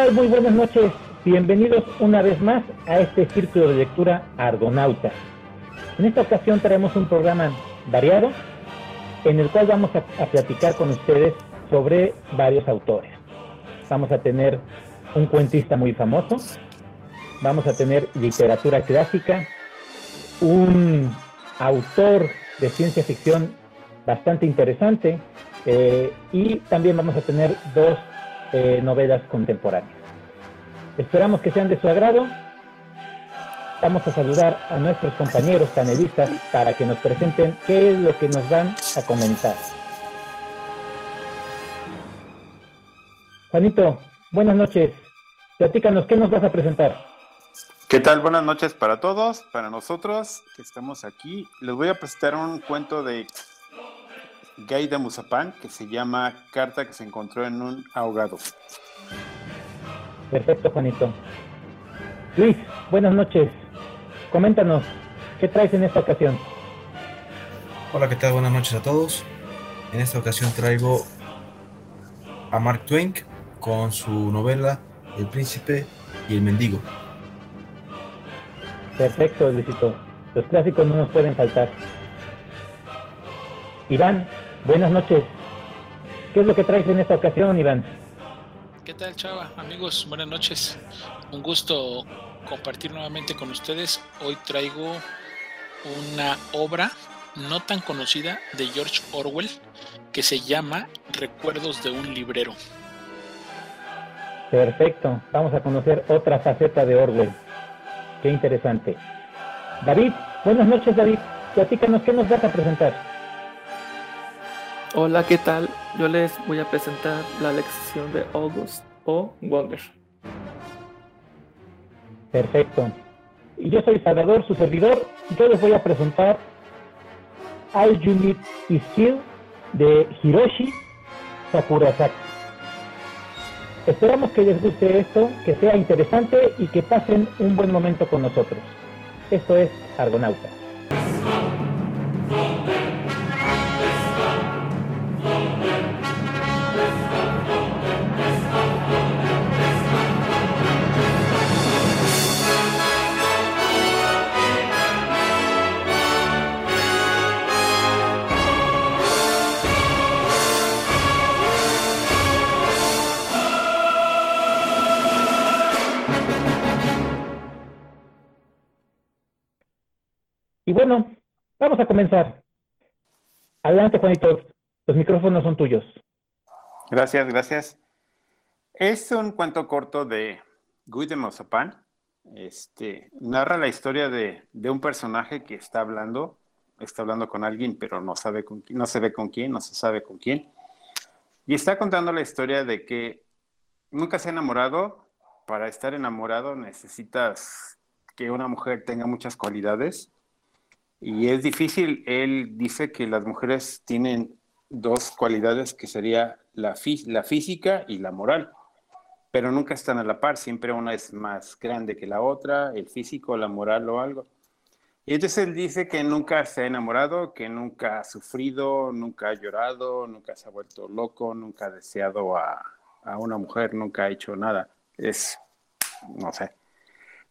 ¿Qué tal? Muy buenas noches. Bienvenidos una vez más a este círculo de lectura Argonauta. En esta ocasión traemos un programa variado en el cual vamos a, a, platicar con ustedes sobre varios autores. Vamos a tener un cuentista muy famoso, vamos a tener literatura clásica, un autor de ciencia ficción bastante interesante eh, y también vamos a tener dos eh, novelas contemporáneas. Esperamos que sean de su agrado. Vamos a saludar a nuestros compañeros panelistas para que nos presenten qué es lo que nos van a comentar. Juanito, buenas noches. Platícanos, ¿qué nos vas a presentar? ¿Qué tal? Buenas noches para todos, para nosotros que estamos aquí. Les voy a presentar un cuento de Gaida Musapán que se llama Carta que se encontró en un ahogado. Perfecto, Juanito. Luis, buenas noches. Coméntanos, ¿qué traes en esta ocasión? Hola, ¿qué tal? Buenas noches a todos. En esta ocasión traigo a Mark Twain con su novela El príncipe y el mendigo. Perfecto, Luisito. Los clásicos no nos pueden faltar. Iván, buenas noches. ¿Qué es lo que traes en esta ocasión, Iván? ¿Qué tal, Chava? Amigos, buenas noches. Un gusto compartir nuevamente con ustedes. Hoy traigo una obra no tan conocida de George Orwell que se llama Recuerdos de un librero. Perfecto. Vamos a conocer otra faceta de Orwell. Qué interesante. David, buenas noches, David. Platícanos, ¿qué nos vas a presentar? Hola, ¿qué tal? Yo les voy a presentar la lección de August o Wonder. Perfecto. Yo soy Salvador, su servidor, y yo les voy a presentar All You Need Is Still de Hiroshi Sakurasaki. Esperamos que les guste esto, que sea interesante y que pasen un buen momento con nosotros. Esto es Argonauta. Bueno, vamos a comenzar. Adelante, Juanito. Los micrófonos son tuyos. Gracias, gracias. Es un cuento corto de Guy de Mozapan. Este, narra la historia de, de, un personaje que está hablando, está hablando con alguien, pero no sabe con no se ve con quién, no se sabe con quién. Y está contando la historia de que nunca se ha enamorado. Para estar enamorado necesitas que una mujer tenga muchas cualidades y es difícil, él dice que las mujeres tienen dos cualidades que sería la, la física y la moral, pero nunca están a la par, siempre una es más grande que la otra, el físico, la moral o algo. Y entonces él dice que nunca se ha enamorado, que nunca ha sufrido, nunca ha llorado, nunca se ha vuelto loco, nunca ha deseado a, a una mujer, nunca ha hecho nada. Es, no sé.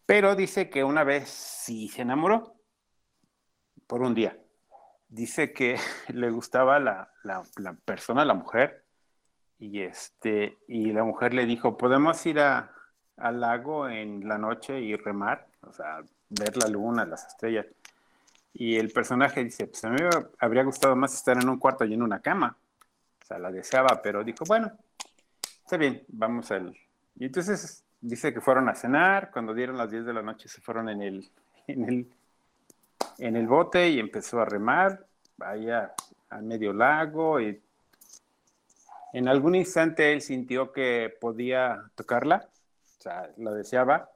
Pero dice que una vez sí se enamoró por un día. Dice que le gustaba la, la, persona, la mujer, y, este, y la mujer le dijo, ¿podemos ir a, al lago en la noche y remar? O sea, ver la luna, las estrellas. Y el personaje dice, pues a mí me habría gustado más estar en un cuarto y en una cama. O sea, la deseaba, pero dijo, bueno, está bien, vamos al... Y entonces dice que fueron a cenar, cuando dieron las 10 de la noche se fueron en el, en el en el bote y empezó a remar allá al medio lago y en algún instante él sintió que podía tocarla, o sea, la deseaba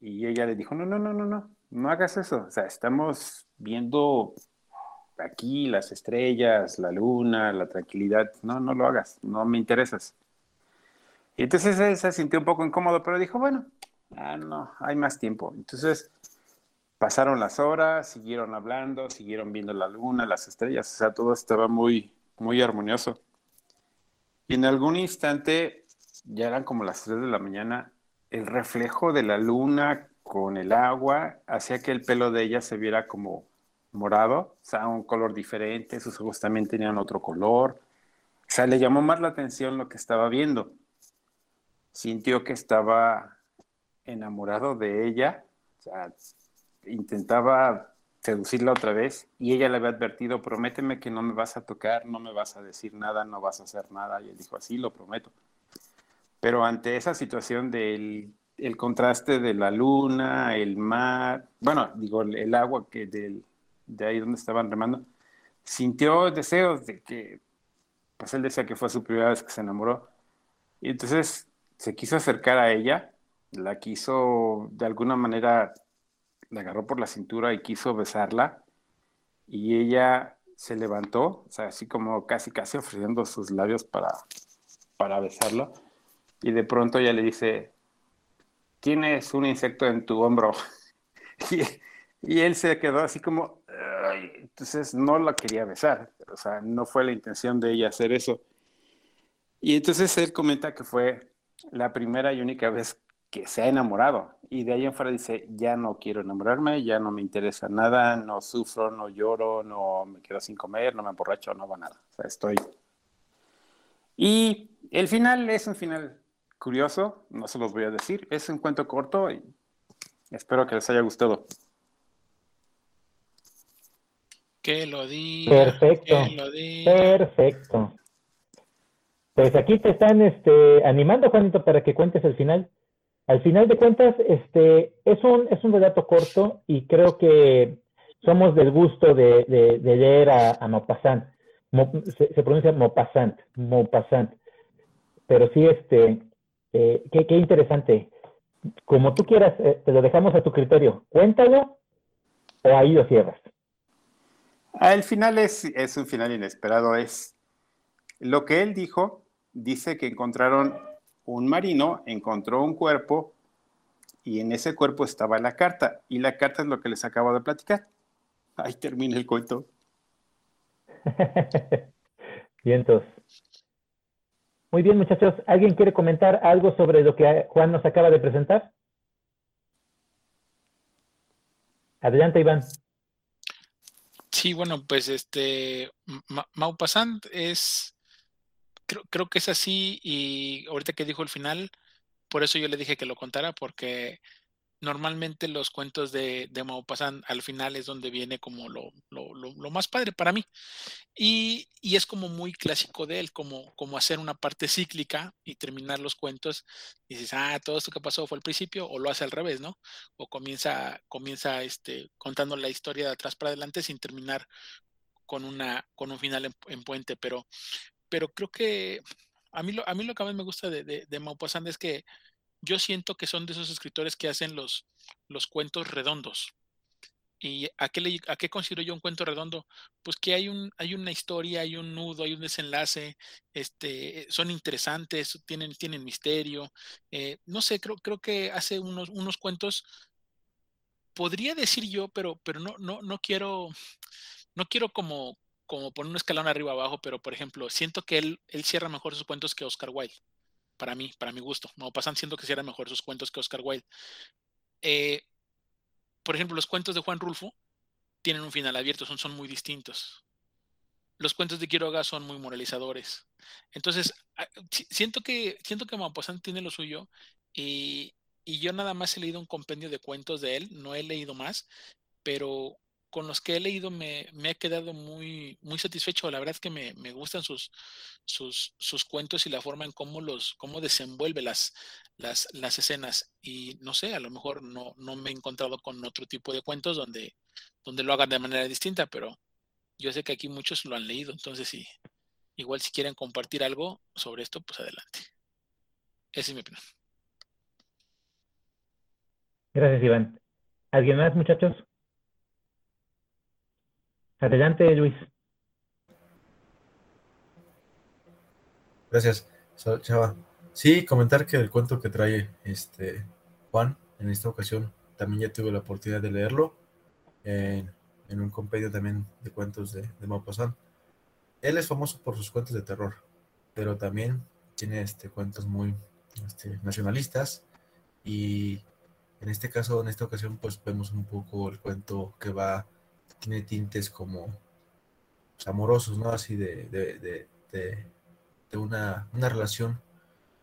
y ella le dijo, no, no, no, no, no, no hagas eso, o sea, estamos viendo aquí las estrellas, la luna, la tranquilidad, no, no lo hagas, no me interesas. Y entonces él se sintió un poco incómodo, pero dijo, bueno, ah, no, hay más tiempo. Entonces pasaron las horas, siguieron hablando, siguieron viendo la luna, las estrellas, o sea, todo estaba muy, muy armonioso. Y en algún instante ya eran como las 3 de la mañana, el reflejo de la luna con el agua hacía que el pelo de ella se viera como morado, o sea, un color diferente, sus ojos también tenían otro color. O sea, le llamó más la atención lo que estaba viendo. Sintió que estaba enamorado de ella, o sea, intentaba seducirla otra vez y ella le había advertido, prométeme que no me vas a tocar, no me vas a decir nada, no vas a hacer nada. Y él dijo, así lo prometo. Pero ante esa situación del el contraste de la luna, el mar, bueno, digo, el agua que del, de ahí donde estaban remando, sintió deseos de que, pues él decía que fue su primera vez que se enamoró. Y entonces se quiso acercar a ella, la quiso de alguna manera, la agarró por la cintura y quiso besarla. Y ella se levantó, o sea, así como casi casi ofreciendo sus labios para, para besarlo. Y de pronto ella le dice, tienes un insecto en tu hombro. y, él se quedó así como, entonces no la quería besar, o sea, no fue la intención de ella hacer eso. Y entonces él comenta que fue la primera y única vez que se ha enamorado. Y de ahí en fuera dice, ya no quiero enamorarme, ya no me interesa nada, no sufro, no lloro, no me quedo sin comer, no me emborracho, no va nada. O sea, estoy... Y el final es un final curioso, no se los voy a decir, es un cuento corto y espero que les haya gustado. Que lo diga. Perfecto. Perfecto. Pues aquí te están este, animando, Juanito, para que cuentes el final. Al final de cuentas, este, es un, es un relato corto y creo que somos del gusto de, leer a, a Maupassant. se, pronuncia Maupassant, Maupassant. Pero sí, este, eh, qué, qué, interesante. Como tú quieras, eh, te lo dejamos a tu criterio. Cuéntalo o ahí lo cierras. El final es, es un final inesperado. Es lo que él dijo. Dice que encontraron un marino, encontró un cuerpo y en ese cuerpo estaba la carta. Y la carta es lo que les acabo de platicar. Ahí termina el cuento. Vientos. Muy bien, muchachos. ¿Alguien quiere comentar algo sobre lo que Juan nos acaba de presentar? Adelante, Iván. Sí, bueno, pues este, Maupassant es, creo, creo que es así y ahorita que dijo el final, por eso yo le dije que lo contara, porque normalmente los cuentos de, de Maupassant al final es donde viene como lo, lo, lo, más padre para mí. Y, y, es como muy clásico de él, como, como hacer una parte cíclica y terminar los cuentos. Y dices, ah, todo esto que pasó fue al principio, o lo hace al revés, ¿no? O comienza, comienza este, contando la historia de atrás para adelante sin terminar con, una, con un final en, puente. Pero, pero creo que a mí, lo, a mí lo que más me gusta de, de, Maupassant es que yo siento que son de esos escritores que hacen los, los cuentos redondos. ¿Y a qué, a qué considero yo un cuento redondo? Pues que hay, un, hay una historia, hay un nudo, hay un desenlace, este, son interesantes, tienen, tienen misterio. Eh, no sé, creo, creo que hace unos, unos cuentos, podría decir yo, pero, pero no, no, no quiero, no quiero como, como poner un escalón arriba abajo, pero por ejemplo, siento que él, él cierra mejor sus cuentos que Oscar Wilde para mí, para mi gusto. No pasan siendo que eran mejor sus cuentos que Oscar Wilde. Eh, por ejemplo, los cuentos de Juan Rulfo tienen un final abierto, son, son muy distintos. Los cuentos de Quiroga son muy moralizadores. Entonces, ah, siento que, siento que Maupassant tiene lo suyo y, y yo nada más he leído un compendio de cuentos de él, no he leído más, pero con los que he leído me, me, he quedado muy, muy satisfecho. La verdad es que me, me gustan sus, sus, sus, cuentos y la forma en cómo los, cómo desenvuelve las, las, las escenas. Y no sé, a lo mejor no, no me he encontrado con otro tipo de cuentos donde, donde lo hagan de manera distinta, pero yo sé que aquí muchos lo han leído. Entonces, sí, igual si quieren compartir algo sobre esto, pues adelante. Esa es mi opinión. Gracias, Iván. ¿Alguien más, muchachos? Adelante, Luis. Gracias, Chava. Sí, comentar que el cuento que trae este Juan en esta ocasión también ya tuve la oportunidad de leerlo en, un compendio también de cuentos de, de Maupassant. Él es famoso por sus cuentos de terror, pero también tiene este, cuentos muy, este, nacionalistas y en este caso, en esta ocasión, pues vemos un poco el cuento que va, tiene tintes como pues, amorosos, ¿no? Así de, de, de, una, una, relación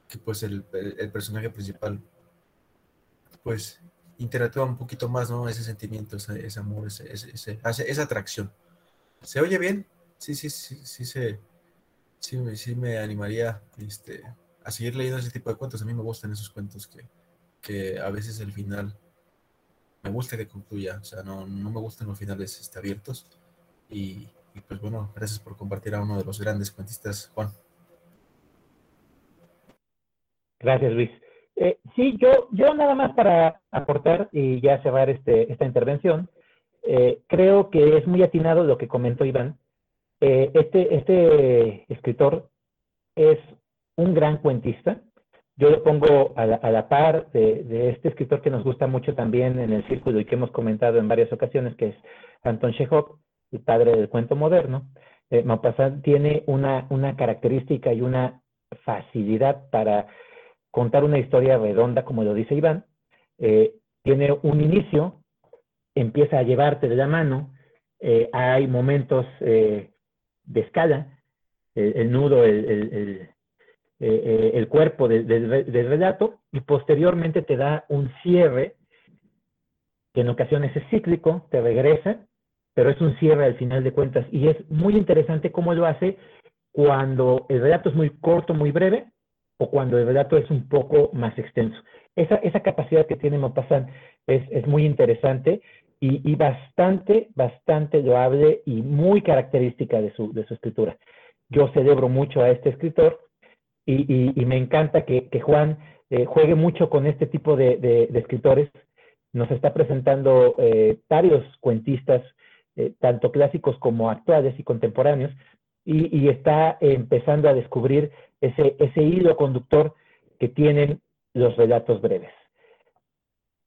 que pues el, el, personaje principal pues interactúa un poquito más, ¿no? Ese sentimiento, ese, amor, ese, ese, esa atracción. ¿Se oye bien? Sí, sí, sí, sí, sí, sí, sí me animaría este, a seguir leyendo ese tipo de cuentos. A mí me gustan esos cuentos que, que a veces el final me gusta que concluya, o sea, no, no me gustan los finales este, abiertos. Y, pues bueno, gracias por compartir a uno de los grandes cuentistas, Juan. Gracias, Luis. Eh, sí, yo, yo nada más para aportar y ya cerrar este, esta intervención, eh, creo que es muy atinado lo que comentó Iván. Eh, este, este escritor es un gran cuentista, yo lo pongo a la, par de, este escritor que nos gusta mucho también en el círculo y que hemos comentado en varias ocasiones, que es Anton Chekhov, el padre del cuento moderno. Eh, Maupassant tiene una, característica y una facilidad para contar una historia redonda, como lo dice Iván. Eh, tiene un inicio, empieza a llevarte de la mano, eh, hay momentos de escala, el, nudo, el, eh, el cuerpo del relato y posteriormente te da un cierre que en ocasiones es cíclico, te regresa, pero es un cierre al final de cuentas y es muy interesante cómo lo hace cuando el relato es muy corto, muy breve o cuando el relato es un poco más extenso. Esa, esa capacidad que tiene Maupassant es, es muy interesante y, y, bastante, bastante loable y muy característica de su, de su escritura. Yo celebro mucho a este escritor y, me encanta que, Juan eh, juegue mucho con este tipo de, escritores. Nos está presentando eh, varios cuentistas, eh, tanto clásicos como actuales y contemporáneos, y, está empezando a descubrir ese, ese hilo conductor que tienen los relatos breves.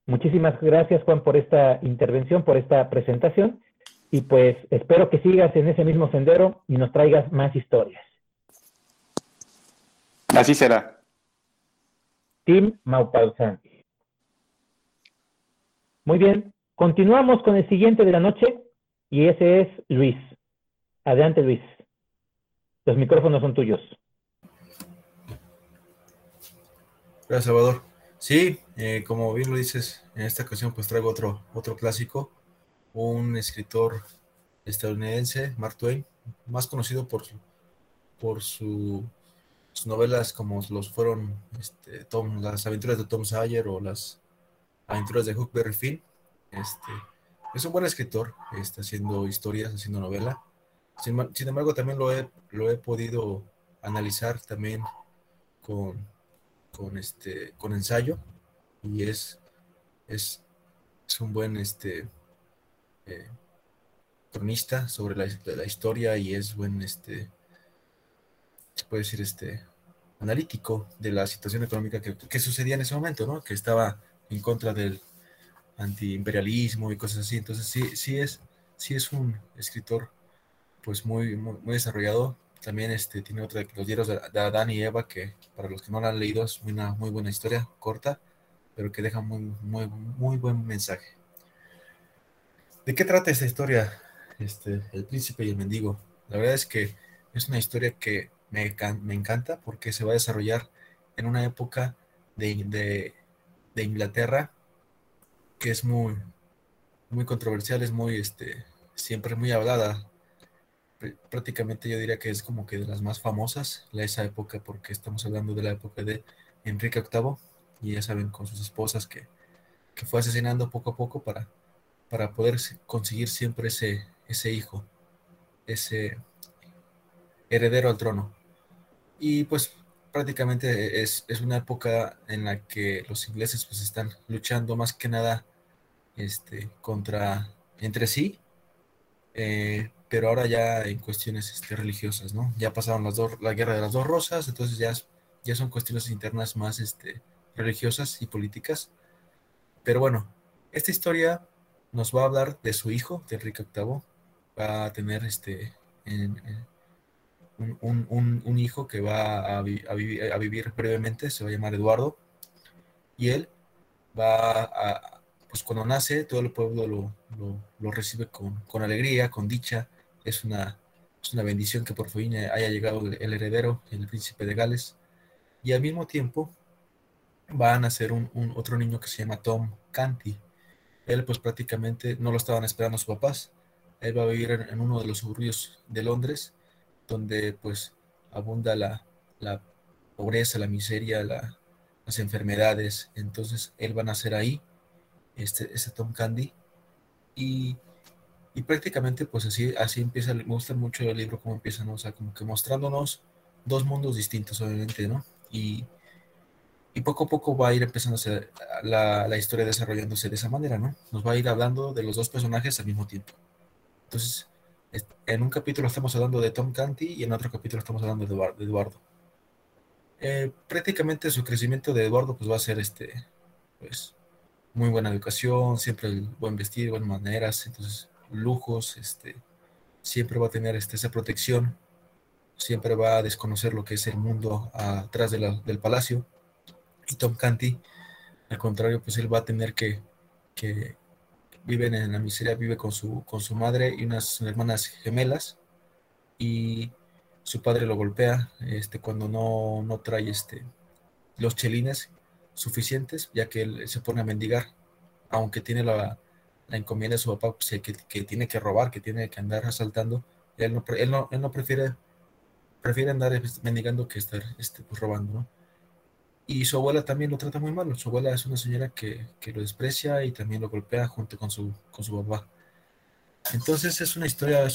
Muchísimas gracias, Juan, por esta intervención, por esta presentación, y pues espero que sigas en ese mismo sendero y nos traigas más historias. Así será. Tim Maupassant. Muy bien, continuamos con el siguiente de la noche y ese es Luis. Adelante, Luis. Los micrófonos son tuyos. Gracias, Salvador. Sí, eh, como bien lo dices, en esta ocasión pues traigo otro, otro clásico, un escritor estadounidense, Mark Twain, más conocido por, por su novelas como los fueron este, Tom, las aventuras de Tom Sawyer o las aventuras de Huckleberry Finn. Este, es un buen escritor, está haciendo historias, haciendo novela. Sin, embargo, también lo he, lo he podido analizar también con, con, este, con ensayo y es, es, es un buen este, eh, cronista sobre la, la, historia y es buen este, puede decir, este, analítico de la situación económica que, sucedía en ese momento, ¿no? Que estaba en contra del antiimperialismo y cosas así. Entonces, sí, sí es, sí es un escritor, pues, muy, muy, desarrollado. También este, tiene otra de los diarios de, Adán y Eva, que para los que no la han leído es una muy buena historia, corta, pero que deja muy, muy, muy buen mensaje. ¿De qué trata esta historia? Este, el príncipe y el mendigo. La verdad es que es una historia que me, me encanta porque se va a desarrollar en una época de, de, Inglaterra que es muy, muy controversial, es muy, este, siempre muy hablada. Prácticamente yo diría que es como que de las más famosas, la esa época, porque estamos hablando de la época de Enrique VIII, y ya saben, con sus esposas que, que fue asesinando poco a poco para, para poder conseguir siempre ese, ese hijo, ese heredero al trono. Y pues prácticamente es, una época en la que los ingleses pues están luchando más que nada este, contra entre sí, eh, pero ahora ya en cuestiones este, religiosas, ¿no? Ya pasaron las dos, la guerra de las dos rosas, entonces ya, ya son cuestiones internas más este, religiosas y políticas. Pero bueno, esta historia nos va a hablar de su hijo, de Enrique VIII, va a tener este, en un, hijo que va a, vivir brevemente, se va a llamar Eduardo, y él va a, pues cuando nace, todo el pueblo lo, recibe con, alegría, con dicha, es una, una bendición que por fin haya llegado el, heredero, el príncipe de Gales, y al mismo tiempo va a nacer un, otro niño que se llama Tom Canty. Él pues prácticamente no lo estaban esperando sus papás, él va a vivir en, uno de los suburbios de Londres, donde pues abunda la, pobreza, la miseria, las enfermedades. Entonces él va a nacer ahí, este, este Tom Candy. Y, prácticamente pues así, así empieza, me gusta mucho el libro como empieza, ¿no? O sea, como que mostrándonos dos mundos distintos, obviamente, ¿no? Y, poco a poco va a ir empezando la, la historia desarrollándose de esa manera, ¿no? Nos va a ir hablando de los dos personajes al mismo tiempo. Entonces, en un capítulo estamos hablando de Tom Canty y en otro capítulo estamos hablando de Eduardo. Eh, prácticamente su crecimiento de Eduardo pues va a ser este, pues, muy buena educación, siempre buen vestir, buenas maneras, entonces lujos, este, siempre va a tener este, esa protección, siempre va a desconocer lo que es el mundo atrás del palacio. Y Tom Canty, al contrario, pues él va a tener que, que viven en la miseria, vive con su, con su madre y unas hermanas gemelas y su padre lo golpea este, cuando no, no trae este, los chelines suficientes, ya que él se pone a mendigar, aunque tiene la, la encomienda de su papá pues, que, que, tiene que robar, que tiene que andar asaltando, él no, él no, él no prefiere, prefiere andar mendigando que estar este, pues, robando, ¿no? Y su abuela también lo trata muy mal. Su abuela es una señora que, que, lo desprecia y también lo golpea junto con su, con su papá. Entonces es una historia,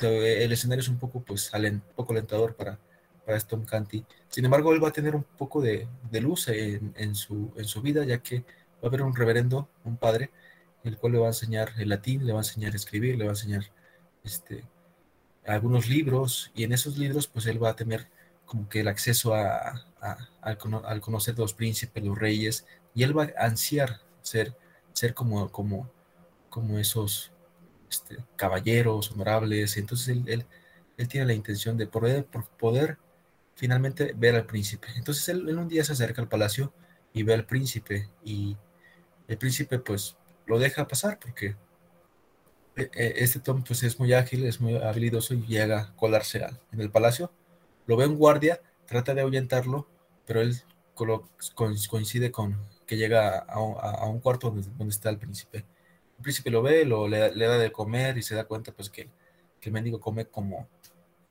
el escenario es un poco, pues, un poco alentador para, para Tom Canty. Sin embargo, él va a tener un poco de, de luz en, en, su, en su vida, ya que va a haber un reverendo, un padre, el cual le va a enseñar el latín, le va a enseñar a escribir, le va a enseñar este, algunos libros, y en esos libros, pues, él va a tener como que el acceso a, al, conocer los príncipes, los reyes, y él va a ansiar ser, ser como, como, como esos este, caballeros honorables. Entonces él, él, tiene la intención de poder, poder finalmente ver al príncipe. Entonces él, un día se acerca al palacio y ve al príncipe y el príncipe pues lo deja pasar porque eh, eh, este Tom pues es muy ágil, es muy habilidoso y llega a colarse en el palacio. Lo ve un guardia, trata de ahuyentarlo, pero él coincide con que llega a, un cuarto donde, está el príncipe. El príncipe lo ve, lo, le, da de comer y se da cuenta pues que, el mendigo come como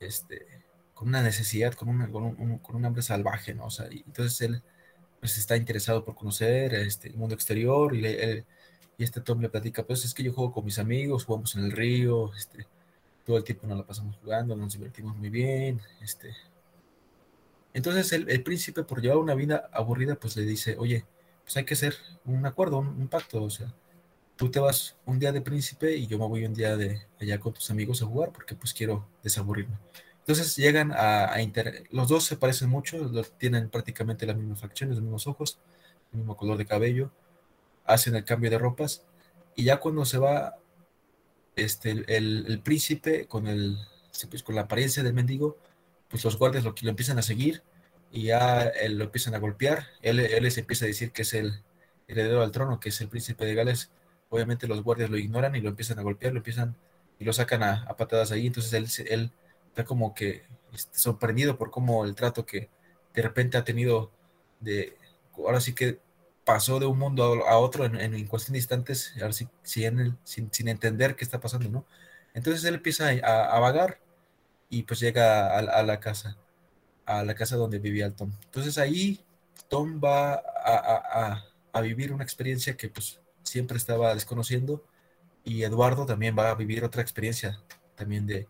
este con una necesidad, con, un, con un hambre salvaje, ¿no? O sea, y, entonces él pues está interesado por conocer este, el mundo exterior y, y este Tom le platica, pues es que yo juego con mis amigos, jugamos en el río, este, todo el tiempo nos la pasamos jugando, nos divertimos muy bien, este, entonces el, príncipe, por llevar una vida aburrida, pues le dice, oye, pues hay que hacer un acuerdo, un, pacto, o sea, tú te vas un día de príncipe y yo me voy un día de allá con tus amigos a jugar porque pues quiero desaburrirme. Entonces llegan a, inter... los dos se parecen mucho, tienen prácticamente las mismas facciones, los mismos ojos, el mismo color de cabello, hacen el cambio de ropas y ya cuando se va este, el, príncipe con, el, pues, con la apariencia del mendigo, pues los guardias lo, lo empiezan a seguir y ya lo empiezan a golpear. Él, él les empieza a decir que es el heredero al trono, que es el príncipe de Gales. Obviamente los guardias lo ignoran y lo empiezan a golpear, lo empiezan y lo sacan a, patadas ahí. Entonces él, él está como que este, sorprendido por cómo el trato que de repente ha tenido de, ahora sí que pasó de un mundo a, otro en, en, de instantes, ahora sin, sin, entender qué está pasando, ¿no? Entonces él empieza a, a vagar y pues llega a, la casa, a la casa donde vivía Tom. Entonces ahí Tom va a, vivir una experiencia que pues siempre estaba desconociendo y Eduardo también va a vivir otra experiencia también de,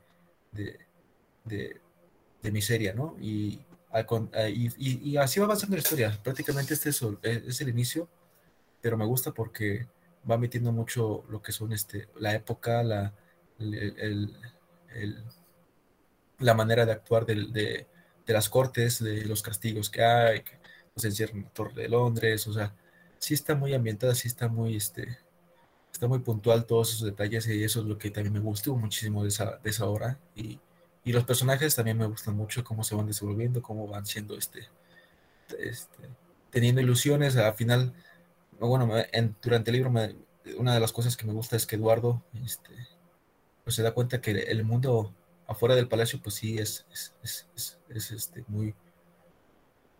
de, miseria, ¿no? Y, y, así va avanzando la historia. Prácticamente este es, es, el inicio, pero me gusta porque va metiendo mucho lo que son este, la época, la, el la manera de actuar de, de, las cortes, de los castigos que hay, que se encierran en la Torre de Londres, o sea, sí está muy ambientada, sí está muy, este, está muy puntual todos esos detalles y eso es lo que también me gustó muchísimo de esa, de esa obra y, y los personajes también me gustan mucho, cómo se van desenvolviendo, cómo van siendo este, este teniendo ilusiones. Al final, bueno, durante el libro, una de las cosas que me gusta es que Eduardo este, pues se da cuenta que el mundo afuera del palacio, pues sí, es, es, este, muy,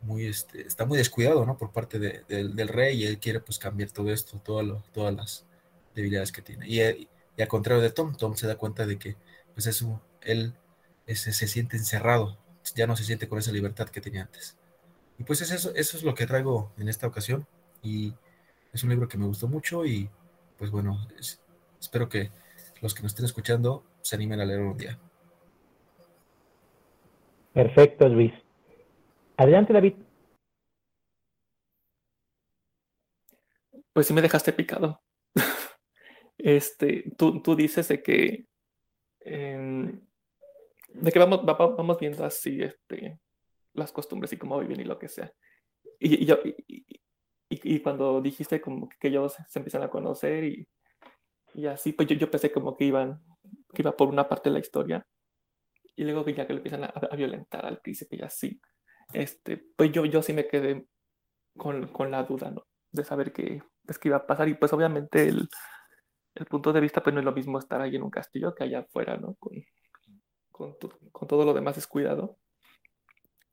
muy, este, está muy descuidado, ¿no? Por parte del rey y él quiere pues cambiar todo esto, todas las debilidades que tiene. Y, y, al contrario de Tom, Tom se da cuenta de que pues eso, él se siente encerrado, ya no se siente con esa libertad que tenía antes. Y pues eso, eso es lo que traigo en esta ocasión y es un libro que me gustó mucho y pues bueno, espero que los que nos estén escuchando se animen a leerlo un día. Perfecto, Luis. Adelante, David. Pues sí me dejaste picado. este, tú, tú dices de que em, de que vamos, vamos viendo así este, las costumbres y cómo viven y lo que sea. Y, yo, y, cuando dijiste como que ellos se empiezan a conocer y, y así, pues yo, yo, pensé como que iban, iba por una parte de la historia y luego que ya que le empiezan a, violentar al príncipe y así, este, pues yo, yo sí me quedé con, con la duda, ¿no? De saber qué, pues, qué iba a pasar y pues obviamente el, el punto de vista pues no es lo mismo estar ahí en un castillo que allá afuera, ¿no? Con, con, con todo lo demás descuidado.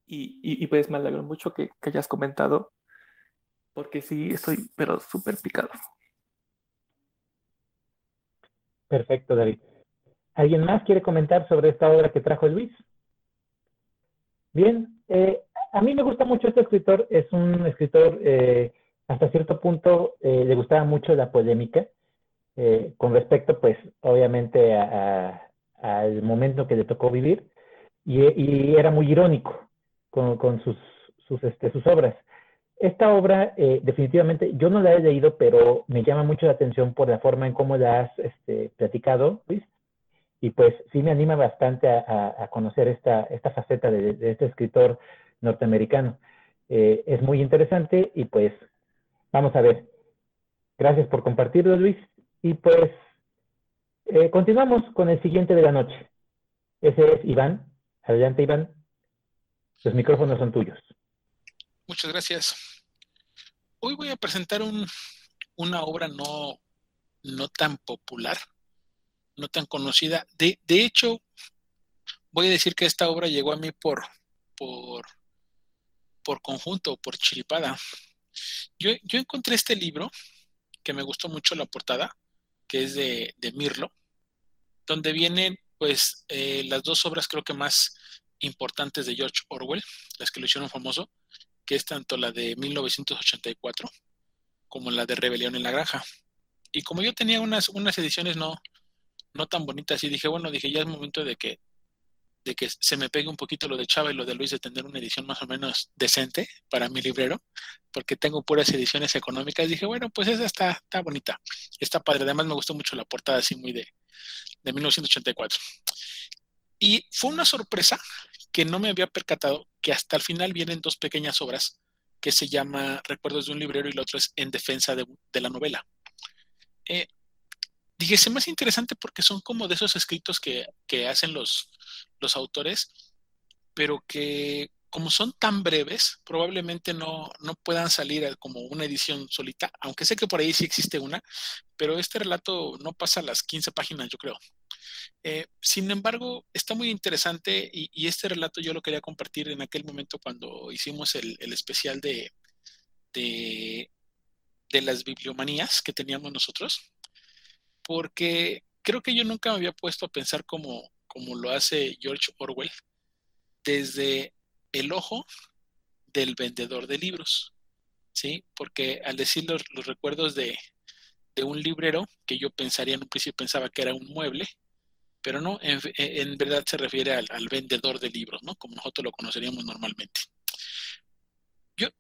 Y, y, pues me alegro mucho que, que, hayas comentado, porque sí estoy, pero súper picado. Perfecto, David. ¿Alguien más quiere comentar sobre esta obra que trajo Luis? Bien, eh, a mí me gusta mucho este escritor, es un escritor, eh, hasta cierto punto eh, le gustaba mucho la polémica, con respecto, pues, obviamente al momento que le tocó vivir, y, era muy irónico con, este, sus obras. Esta obra, definitivamente, yo no la he leído, pero me llama mucho la atención por la forma en cómo la has este, platicado, Luis. Y pues sí me anima bastante a, conocer esta, esta faceta de, este escritor norteamericano. Eh, es muy interesante y pues vamos a ver. Gracias por compartirlo, Luis. Y pues eh, continuamos con el siguiente de la noche. Ese es Iván. Adelante, Iván. Los micrófonos son tuyos. Muchas gracias. Hoy voy a presentar una obra no, no tan popular, no tan conocida. De, hecho, voy a decir que esta obra llegó a mí por, por, por conjunto, por chiripada. Yo, encontré este libro, que me gustó mucho la portada, que es de, Mirlo, donde vienen pues eh, las dos obras creo que más importantes de George Orwell, las que lo hicieron famoso, que es tanto la de 1984 como la de Rebelión en la Granja. Y como yo tenía unas, unas ediciones no, no tan bonitas, y dije, bueno, dije, ya es momento de que, de que se me pegue un poquito lo de Chava y lo de Luis de tener una edición más o menos decente para mi librero, porque tengo puras ediciones económicas. Dije, bueno, pues esa está, está bonita, está padre. Además me gustó mucho la portada así muy de, de 1984. Y fue una sorpresa que no me había percatado que hasta el final vienen dos pequeñas obras que se llama Recuerdos de un librero y el otro es En defensa de, la novela. Eh, dije, es más interesante porque son como de esos escritos que, hacen los, los autores, pero que como son tan breves, probablemente no, no, puedan salir como una edición solita, aunque sé que por ahí sí existe una, pero este relato no pasa las 15 páginas, yo creo. Eh, sin embargo, está muy interesante y, este relato yo lo quería compartir en aquel momento cuando hicimos el, especial de, de, las bibliomanías que teníamos nosotros, porque creo que yo nunca me había puesto a pensar como, como lo hace George Orwell desde el ojo del vendedor de libros, ¿sí? Porque al decir los, recuerdos de, de un librero, que yo pensaría en un principio pensaba que era un mueble, pero no, en, verdad se refiere al, vendedor de libros, ¿no? Como nosotros lo conoceríamos normalmente.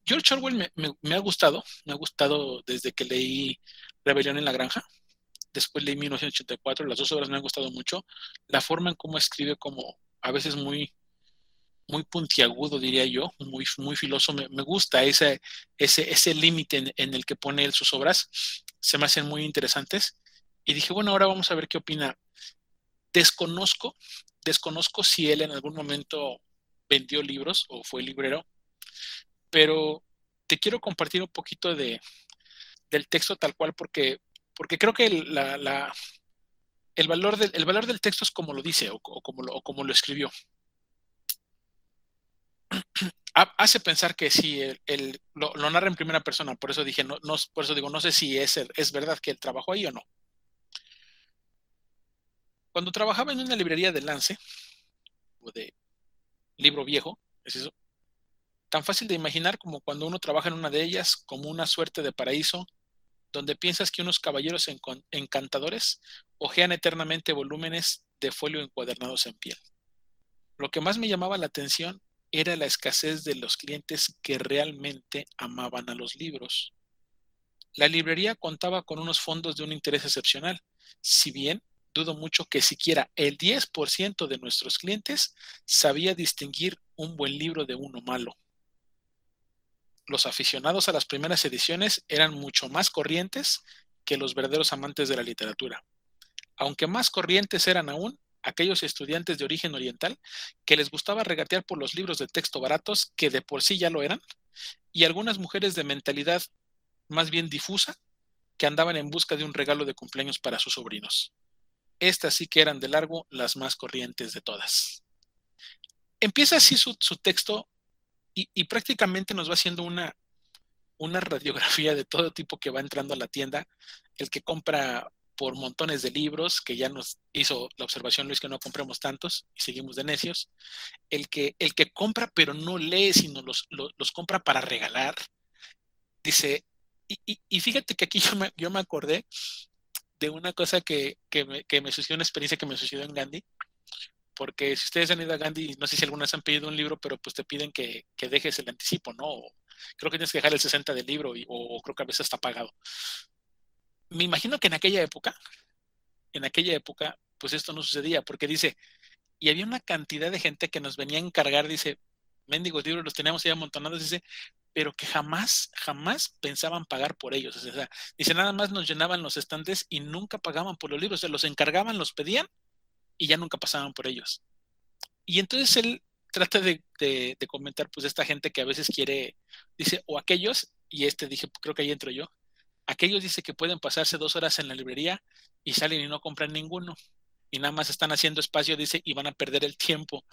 George Orwell me, ha gustado, me ha gustado desde que leí Rebelión en la Granja, después leí 1984, las dos obras me han gustado mucho, la forma en cómo escribe como a veces muy, muy puntiagudo, diría yo, muy, muy filoso, me, gusta ese, ese, ese límite en, el que pone él sus obras, se me hacen muy interesantes. Y dije, bueno, ahora vamos a ver qué opina Desconozco desconozco si él en algún momento vendió libros o fue librero, pero te quiero compartir un poquito de, del texto tal cual porque, porque creo que el, valor del, texto es como lo dice o, como, lo, como lo escribió. Hace pensar que si el, lo, narra en primera persona, por eso dije, no, no, por eso digo, no sé si es, es verdad que él trabajó ahí o no. Cuando trabajaba en una librería de Lance, o de libro viejo, es eso, tan fácil de imaginar como cuando uno trabaja en una de ellas, como una suerte de paraíso, donde piensas que unos caballeros encantadores ojean eternamente volúmenes de folio encuadernados en piel. Lo que más me llamaba la atención era la escasez de los clientes que realmente amaban a los libros. La librería contaba con unos fondos de un interés excepcional, si bien dudo mucho que siquiera el 10% de nuestros clientes sabía distinguir un buen libro de uno malo. Los aficionados a las primeras ediciones eran mucho más corrientes que los verdaderos amantes de la literatura. Aunque más corrientes eran aún aquellos estudiantes de origen oriental que les gustaba regatear por los libros de texto baratos que de por sí ya lo eran, y algunas mujeres de mentalidad más bien difusa que andaban en busca de un regalo de cumpleaños para sus sobrinos. Estas sí que eran de largo las más corrientes de todas. Empieza así su, texto y, prácticamente nos va haciendo una, una radiografía de todo tipo que va entrando a la tienda. El que compra por montones de libros, que ya nos hizo la observación Luis que no compremos tantos y seguimos de necios. El que, el que compra pero no lee, sino los, los, compra para regalar. Dice, y, y, fíjate que aquí yo me, yo me acordé de una cosa que, me, sucedió, una experiencia que me sucedió en Gandhi, porque si ustedes han ido a Gandhi, no sé si algunas han pedido un libro, pero pues te piden que, dejes el anticipo, ¿no? creo que tienes que dejar el 60 del libro o creo que a veces está pagado. Me imagino que en aquella época, en aquella época, pues esto no sucedía, porque dice, y había una cantidad de gente que nos venía a encargar, dice, mendigos libros los teníamos ahí amontonados, dice, pero que jamás, jamás pensaban pagar por ellos. O sea, dice, nada más nos llenaban los estantes y nunca pagaban por los libros, se los encargaban, los pedían y ya nunca pasaban por ellos. Y entonces él trata de, comentar, pues, esta gente que a veces quiere, dice, o aquellos, y este dije, creo que ahí entro yo, aquellos dice que pueden pasarse dos horas en la librería y salen y no compran ninguno. Y nada más están haciendo espacio, dice, y van a perder el tiempo.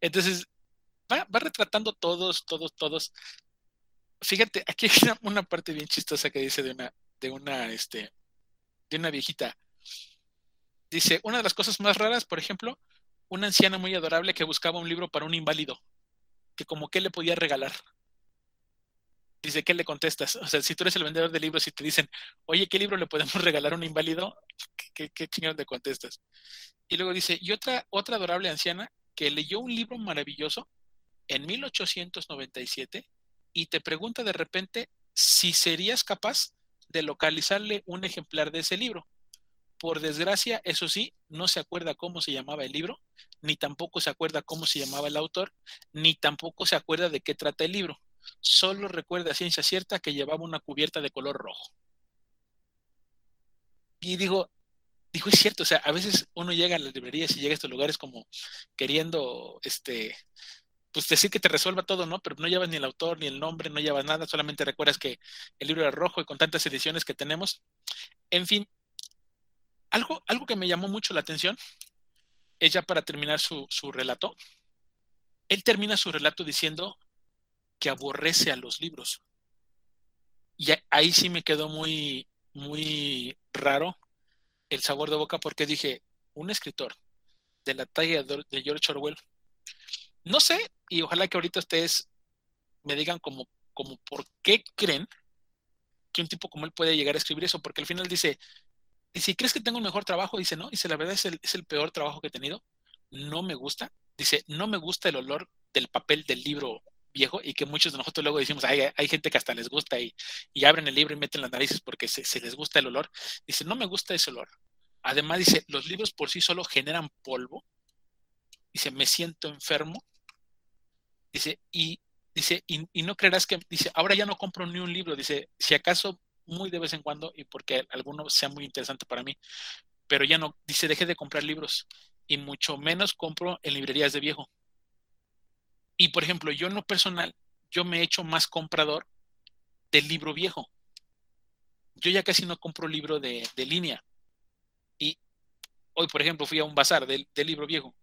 Entonces, va, va retratando todos, todos, todos fíjate, aquí hay una, parte bien chistosa que dice de una, de una, este, de una viejita. Dice, una de las cosas más raras, por ejemplo, una anciana muy adorable que buscaba un libro para un inválido, que como que le podía regalar. Dice, ¿qué le contestas? O sea, si tú eres el vendedor de libros y te dicen, oye, ¿qué libro le podemos regalar a un inválido? ¿Qué, qué, qué le contestas? Y luego dice, y otra, otra adorable anciana que leyó un libro maravilloso en 1897 y te pregunta de repente si serías capaz de localizarle un ejemplar de ese libro. Por desgracia, eso sí, no se acuerda cómo se llamaba el libro, ni tampoco se acuerda cómo se llamaba el autor, ni tampoco se acuerda de qué trata el libro. Solo recuerda a ciencia cierta que llevaba una cubierta de color rojo. Y digo, digo, es cierto, o sea, a veces uno llega a las librerías y llega a estos lugares como queriendo, este, pues decir que te resuelva todo, ¿no? Pero no llevas ni el autor, ni el nombre, no llevas nada, solamente recuerdas que el libro era rojo y con tantas ediciones que tenemos. En fin, algo, algo que me llamó mucho la atención es ya para terminar su, relato. Él termina su relato diciendo que aborrece a los libros. Y ahí sí me quedó muy, muy raro el sabor de boca porque dije, un escritor de la talla de George Orwell no sé, y ojalá que ahorita ustedes me digan como, como por qué creen que un tipo como él puede llegar a escribir eso, porque al final dice, y si crees que tengo un mejor trabajo, dice, no, dice, la verdad es el, es el peor trabajo que he tenido, no me gusta, dice, no me gusta el olor del papel del libro viejo y que muchos de nosotros luego decimos, hay, hay gente que hasta les gusta y, y, abren el libro y meten las narices porque se, se, les gusta el olor. Dice, no me gusta ese olor. Además, dice, los libros por sí solo generan polvo. Dice, me siento enfermo Dice, y dice, y, no creerás que, dice, ahora ya no compro ni un libro, dice, si acaso muy de vez en cuando, y porque alguno sea muy interesante para mí, pero ya no, dice, dejé de comprar libros. y mucho menos compro en librerías de viejo. Y por ejemplo, yo en lo personal, yo me he hecho más comprador del libro viejo. Yo ya casi no compro libro de, línea. Y hoy, por ejemplo, fui a un bazar del, libro viejo.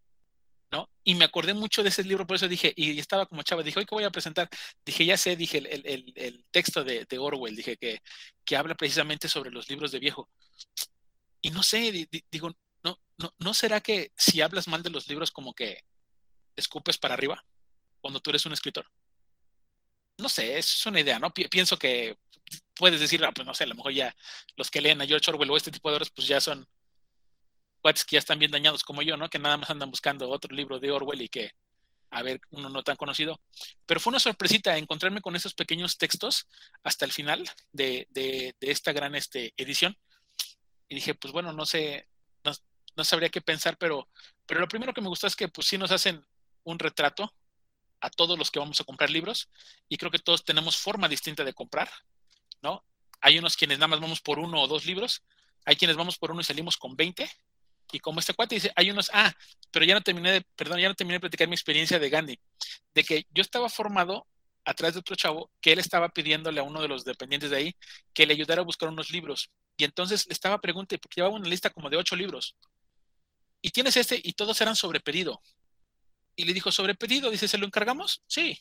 ¿No? Y me acordé mucho de ese libro, por eso dije, y estaba como chava, dije, hoy que voy a presentar, dije, ya sé, dije, el, texto de, Orwell, dije que, que habla precisamente sobre los libros de viejo. Y no sé, digo, no, no, ¿no será que si hablas mal de los libros como que escupes para arriba cuando tú eres un escritor? No sé, es una idea, ¿no? pienso que puedes decir, ah, pues no sé, a lo mejor ya los que leen a George Orwell o este tipo de obras, pues ya son cuates que ya están bien dañados como yo, ¿no? Que nada más andan buscando otro libro de Orwell y que, a ver, uno no tan conocido. Pero fue una sorpresita encontrarme con esos pequeños textos hasta el final de, de, de esta gran este, edición. Y dije, pues bueno, no sé, no sabría qué pensar, pero, pero lo primero que me gustó es que pues sí nos hacen un retrato a todos los que vamos a comprar libros y creo que todos tenemos forma distinta de comprar, ¿no? Hay unos quienes nada más vamos por uno o dos libros, hay quienes vamos por uno y salimos con 20 y como este cuate dice, hay unos, ah, pero ya no terminé de, perdón, ya no terminé de platicar mi experiencia de Gandhi, de que yo estaba formado a través de otro chavo que él estaba pidiéndole a uno de los dependientes de ahí que le ayudara a buscar unos libros. Y entonces le estaba preguntando, porque llevaba una lista como de ocho libros y tienes este, y todos eran sobre pedido. Y le dijo, sobre pedido, dice, ¿se lo encargamos? Sí.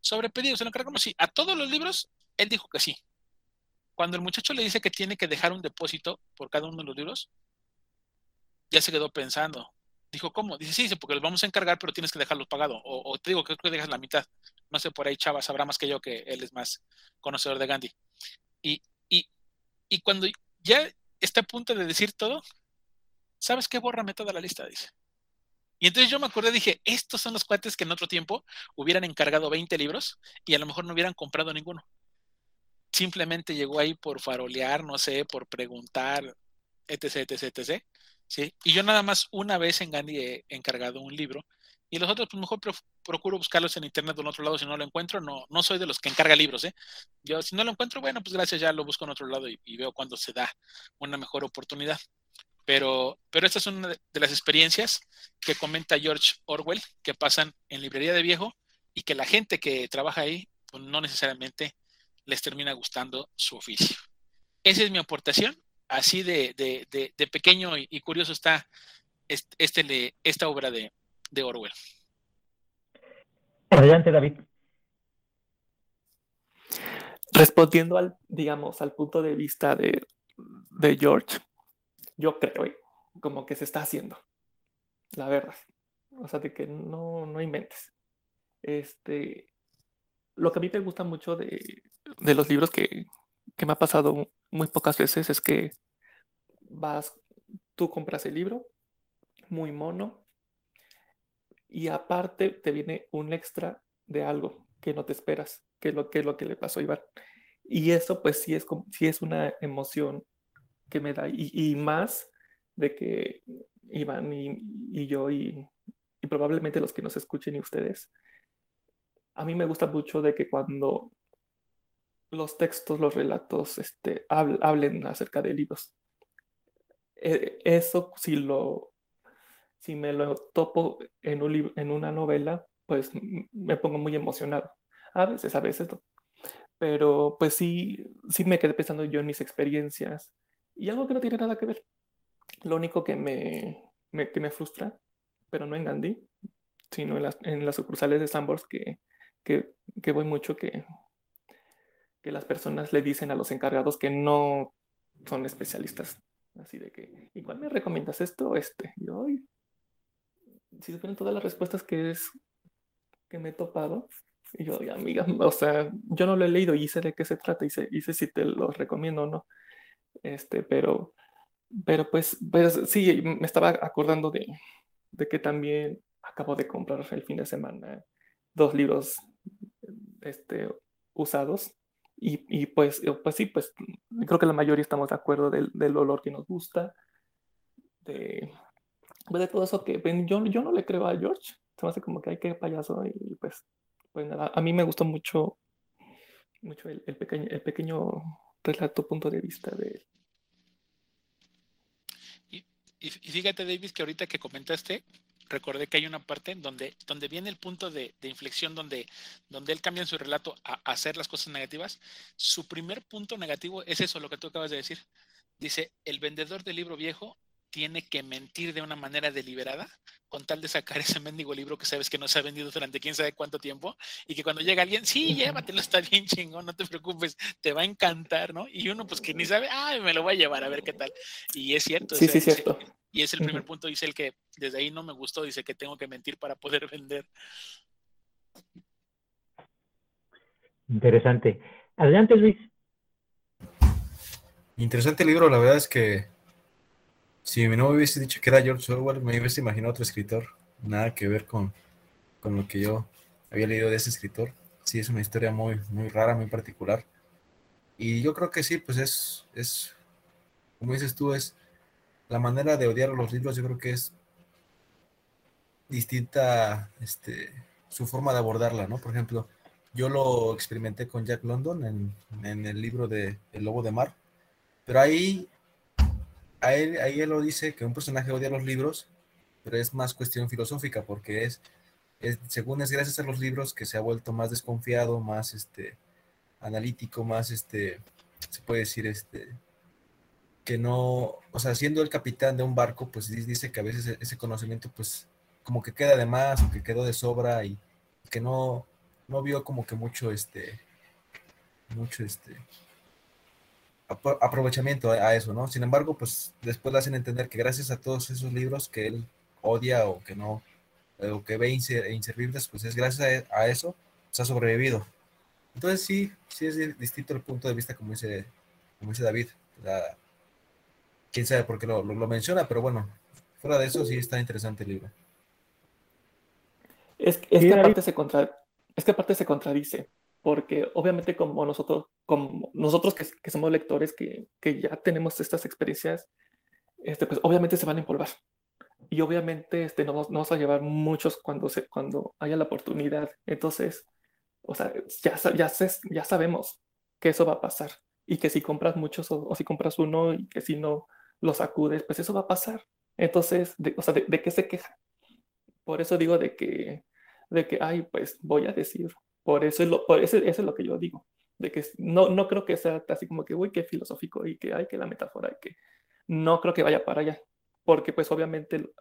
Sobre pedido, ¿se lo encargamos? Sí. A todos los libros, él dijo que sí. Cuando el muchacho le dice que tiene que dejar un depósito por cada uno de los libros, ya se quedó pensando. Dijo, ¿cómo? Dice, sí, porque los vamos a encargar, pero tienes que dejarlos pagados. O, te digo, creo que dejas la mitad. No sé, por ahí Chava sabrá más que yo que él es más conocedor de Gandhi. Y, y, y cuando ya está a punto de decir todo, ¿sabes qué? Bórrame toda la lista, dice. Y entonces yo me acordé, dije, estos son los cuates que en otro tiempo hubieran encargado 20 libros y a lo mejor no hubieran comprado ninguno. Simplemente llegó ahí por farolear, no sé, por preguntar, etc, etc, etc. ¿sí? Y yo nada más una vez en Gandhi he encargado un libro y los otros, pues mejor procuro buscarlos en internet en otro lado. Si no lo encuentro, no, no soy de los que encarga libros. ¿eh? Yo, si no lo encuentro, bueno, pues gracias, ya lo busco en otro lado y, y veo cuando se da una mejor oportunidad. Pero, pero esta es una de las experiencias que comenta George Orwell, que pasan en librería de viejo y que la gente que trabaja ahí pues, no necesariamente les termina gustando su oficio. Esa es mi aportación. Así de, pequeño y, curioso está este, esta obra de, Orwell. Adelante, David. Respondiendo al, digamos, al punto de vista de, de George, yo creo, eh, como que se está haciendo, la verdad. O sea, de que no, no inventes. Este, lo que a mí me gusta mucho de, de los libros que, que, me ha pasado muy pocas veces es que vas, tú compras el libro, muy mono, y aparte te viene un extra de algo que no te esperas, que es lo que, es lo que le pasó a Iván. Y eso pues sí es, sí es una emoción que me da y, más de que Iván y, yo y, probablemente los que nos escuchen y ustedes, a mí me gusta mucho de que cuando los textos, los relatos este, hablen acerca de libros. E, eso si lo si me lo topo en, un en una novela, pues me pongo muy emocionado. A veces, a veces. Pero pues sí, sí me quedé pensando yo en mis experiencias y algo que no tiene nada que ver. Lo único que me, que me frustra, pero no en Gandhi, sino en las, en las sucursales de Sambors que, que, que, voy mucho, que, que las personas le dicen a los encargados que no son especialistas. Así de que, ¿y cuál me recomiendas esto o este? Yo, si supieran todas las respuestas que es que me he topado, y yo, amiga, o sea, yo no lo he leído y sé de qué se trata y sé, y sé si te lo recomiendo o no. Este, pero, pero pues, pues sí, me estaba acordando de, de que también acabo de comprar el fin de semana dos libros este, usados y, y, pues, pues sí, pues creo que la mayoría estamos de acuerdo del, del olor que nos gusta, de, pues, de todo eso que pues, yo, yo no le creo a George, se me hace como que hay que payaso y pues, pues nada, a mí me gustó mucho, mucho el, el pequeño, el pequeño relato, punto de vista de él. Y, fíjate, David, que ahorita que comentaste, recordé que hay una parte donde, donde viene el punto de, inflexión, donde, donde él cambia en su relato a, hacer las cosas negativas. Su primer punto negativo es eso, lo que tú acabas de decir. Dice, el vendedor del libro viejo tiene que mentir de una manera deliberada con tal de sacar ese mendigo libro que sabes que no se ha vendido durante quién sabe cuánto tiempo y que cuando llega alguien, sí, llévatelo, está bien chingón, no te preocupes, te va a encantar, ¿no? Y uno pues que ni sabe, ay, me lo voy a llevar a ver qué tal. Y es cierto. Sí, sí, cierto. Y es el primer punto, dice el que desde ahí no me gustó, dice que tengo que mentir para poder vender. Interesante. Adelante, Luis. Interesante libro, la verdad es que si no me hubiese dicho que era George Orwell, me hubiese imaginado otro escritor. Nada que ver con, con lo que yo había leído de ese escritor. Sí, es una historia muy, muy rara, muy particular. Y yo creo que sí, pues es, es, como dices tú, es la manera de odiar los libros, yo creo que es distinta este, su forma de abordarla, ¿no? Por ejemplo, yo lo experimenté con Jack London en, en el libro de El Lobo de Mar, pero ahí ahí, él lo dice que un personaje odia los libros, pero es más cuestión filosófica, porque es, según es gracias a los libros que se ha vuelto más desconfiado, más este, analítico, más, este, se puede decir, este, que no, o sea, siendo el capitán de un barco, pues dice que a veces e, ese conocimiento, pues, como que queda de más, que quedó de sobra, y que no, no vio como que mucho, este, mucho, este, aprovechamiento a, eso, ¿no? Sin embargo, pues después le hacen entender que gracias a todos esos libros que él odia o que no, eh, o que ve inservibles, pues es gracias a, eso se ha sobrevivido. Entonces sí, sí es distinto el punto de vista como dice, como dice David. Quién sabe por qué lo, menciona, pero bueno, fuera de eso sí está interesante el libro. Es, es que aparte se contra, es que aparte se contradice, porque obviamente como nosotros, como nosotros que, somos lectores, que, ya tenemos estas experiencias, este, pues obviamente se van a empolvar. Y obviamente este, no, no vamos a llevar muchos cuando, se, cuando haya la oportunidad. Entonces, o sea, ya, ya, ya sabemos que eso va a pasar. Y que si compras muchos o, si compras uno y que si no los sacudes, pues eso va a pasar. Entonces, o sea, ¿de, qué se queja? Por eso digo de que, de que, ay, pues voy a decir por eso es lo, por eso, es lo que yo digo, de que no, no creo que sea así como que, uy, qué filosófico y que hay que la metáfora, y que no creo que vaya para allá, porque pues obviamente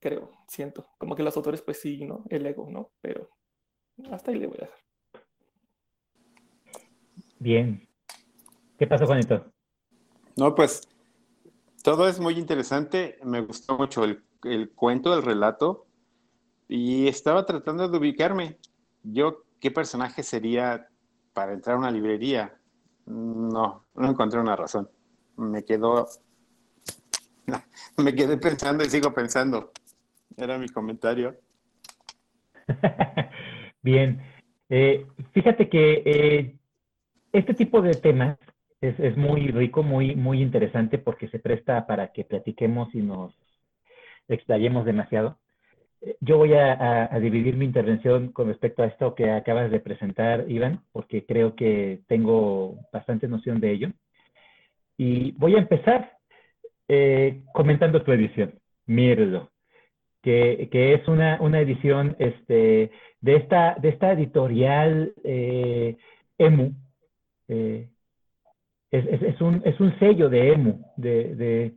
creo, siento, como que los autores pues sí, ¿no? El ego, ¿no? Pero hasta ahí le voy a dejar. Bien. ¿Qué pasó, Juanito? No, pues todo es muy interesante. Me gustó mucho el, cuento, el relato. Y estaba tratando de ubicarme yo, ¿qué personaje sería para entrar a una librería? No, no encontré una razón. Me quedó, me quedé pensando y sigo pensando. Era mi comentario. Bien, eh, fíjate que eh, este tipo de temas es, es, muy rico, muy, muy interesante porque se presta para que platiquemos y nos explayemos demasiado yo voy a, dividir mi intervención con respecto a esto que acabas de presentar, Iván, porque creo que tengo bastante noción de ello. Y voy a empezar eh, comentando tu edición, Mirlo, que, es una, edición este, de, esta, de esta editorial eh, EMU. Eh, es, un, es un sello de EMU, de,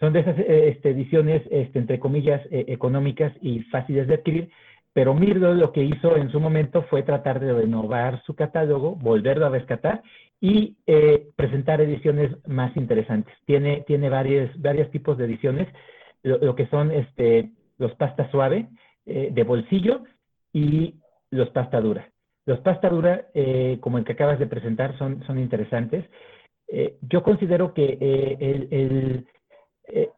son de esas eh, este, ediciones, este, entre comillas, eh, económicas y fáciles de adquirir, pero Mirdo lo que hizo en su momento fue tratar de renovar su catálogo, volverlo a rescatar y eh, presentar ediciones más interesantes. Tiene, tiene varios, varios tipos de ediciones, lo, que son este, los pasta suave, de bolsillo y los pasta dura. Los pasta dura, como el que acabas de presentar, son, interesantes. yo considero que el eh,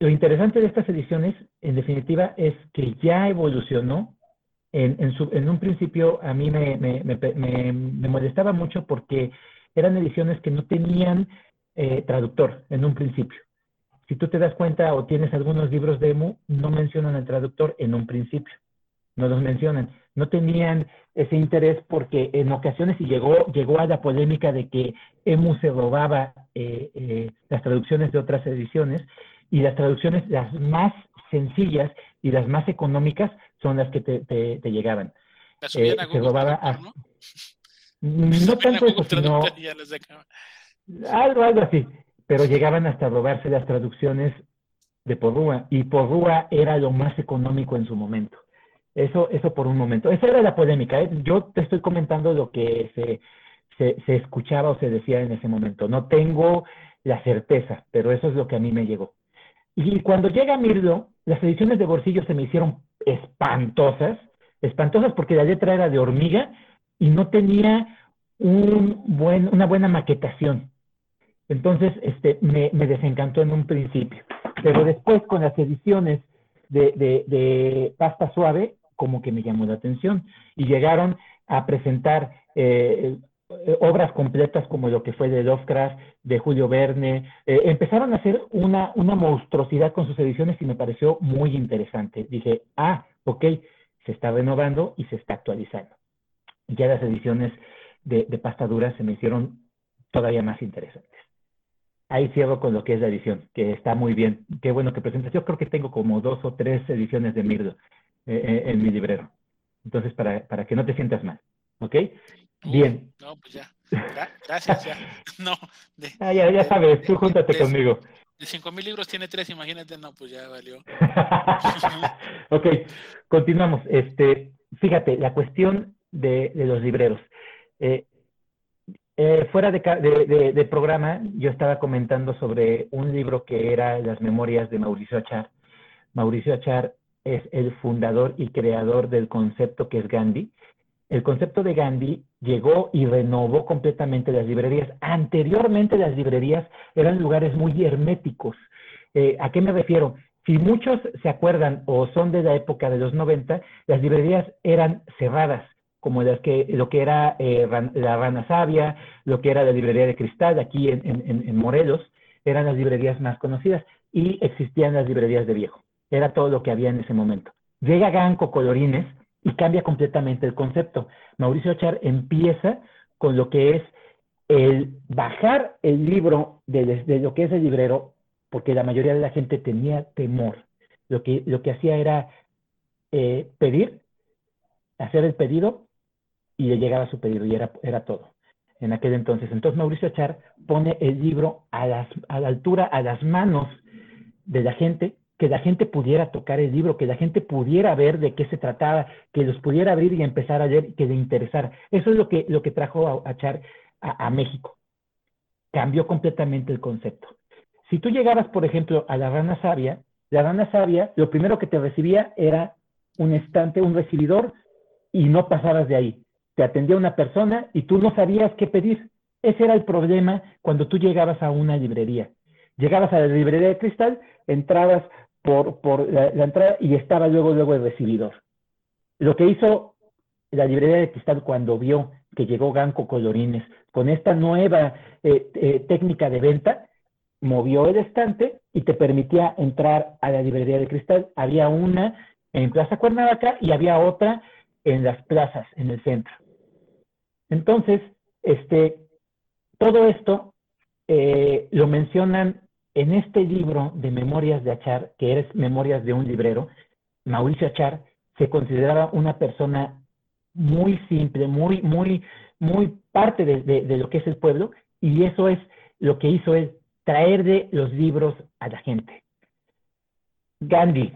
lo interesante de estas ediciones, en definitiva, es que ya evolucionó. En, un principio a mí me, molestaba mucho porque eran ediciones que no tenían eh, traductor en un principio. Si tú te das cuenta o tienes algunos libros de EMU, no mencionan el traductor en un principio. no los mencionan. No tenían ese interés porque en ocasiones y llegó, llegó a la polémica de que EMU se robaba eh, eh, las traducciones de otras ediciones y las traducciones las más sencillas y las más económicas son las que te, llegaban. Eh, se robaba ¿no? no tanto eso, sino algo, algo así, pero llegaban hasta robarse las traducciones de Porrúa y Porrúa era lo más económico en su momento. Eso, eso por un momento. Esa era la polémica. ¿eh? Yo te estoy comentando lo que se, se, se, escuchaba o se decía en ese momento. No tengo la certeza, pero eso es lo que a mí me llegó. Y cuando llega Mirlo, las ediciones de bolsillo se me hicieron espantosas, espantosas porque la letra era de hormiga y no tenía un buen, una buena maquetación. Entonces, este, me, me desencantó en un principio. Pero después, con las ediciones de, de, de pasta suave, como que me llamó la atención. Y llegaron a presentar eh, obras completas como lo que fue de Lovecraft, de Julio Verne. Eh, empezaron a hacer una, una monstruosidad con sus ediciones y me pareció muy interesante. Dije, ah, ok, se está renovando y se está actualizando. Y ya las ediciones de, de pasta dura se me hicieron todavía más interesantes. Ahí cierro con lo que es la edición, que está muy bien. Qué bueno que presentas. Yo creo que tengo como dos o tres ediciones de Mirlo. Eh, eh, en mi librero. Entonces, para, para que no te sientas mal. ¿Ok? Bien. No, pues ya. Gracias, ya. No. ah, ya, ya sabes, tú júntate conmigo. De cinco mil libros tiene tres, imagínate, no, pues ya valió. ok, continuamos. Este, fíjate, la cuestión de, de los libreros. Eh, fuera de, de, de, programa, yo estaba comentando sobre un libro que era Las Memorias de Mauricio Achar. Mauricio Achar es el fundador y creador del concepto que es Gandhi. El concepto de Gandhi llegó y renovó completamente las librerías. Anteriormente las librerías eran lugares muy herméticos. Eh, ¿A qué me refiero? Si muchos se acuerdan o son de la época de los 90, las librerías eran cerradas, como las que, lo que era eh, la Rana Sabia, lo que era la librería de cristal aquí en, en Morelos, eran las librerías más conocidas y existían las librerías de viejo. Era todo lo que había en ese momento. Llega Ganco Colorines y cambia completamente el concepto. Mauricio Achar empieza con lo que es el bajar el libro de, lo que es el librero, porque la mayoría de la gente tenía temor. Lo que, lo que hacía era eh, pedir, hacer el pedido y le llegaba su pedido y era, era todo en aquel entonces. Entonces Mauricio Achar pone el libro a, las, a la altura, a las manos de la gente que la gente pudiera tocar el libro, que la gente pudiera ver de qué se trataba, que los pudiera abrir y empezar a leer, que le interesara. Eso es lo que, lo que trajo a, Char a, México. Cambió completamente el concepto. Si tú llegabas, por ejemplo, a la rana sabia, la rana sabia, lo primero que te recibía era un estante, un recibidor, y no pasabas de ahí. Te atendía una persona y tú no sabías qué pedir. Ese era el problema cuando tú llegabas a una librería. Llegabas a la librería de cristal, entrabas por, por la, entrada y estaba luego, luego el recibidor. Lo que hizo la librería de cristal cuando vio que llegó Ganco Colorines con esta nueva eh, eh, técnica de venta, movió el estante y te permitía entrar a la librería de cristal. Había una en Plaza Cuernavaca y había otra en las plazas, en el centro. Entonces, este, todo esto eh, lo mencionan en este libro de Memorias de Achar, que es Memorias de un librero, Mauricio Achar se consideraba una persona muy simple, muy, muy, muy parte de, lo que es el pueblo, y eso es lo que hizo es traer de los libros a la gente. Gandhi.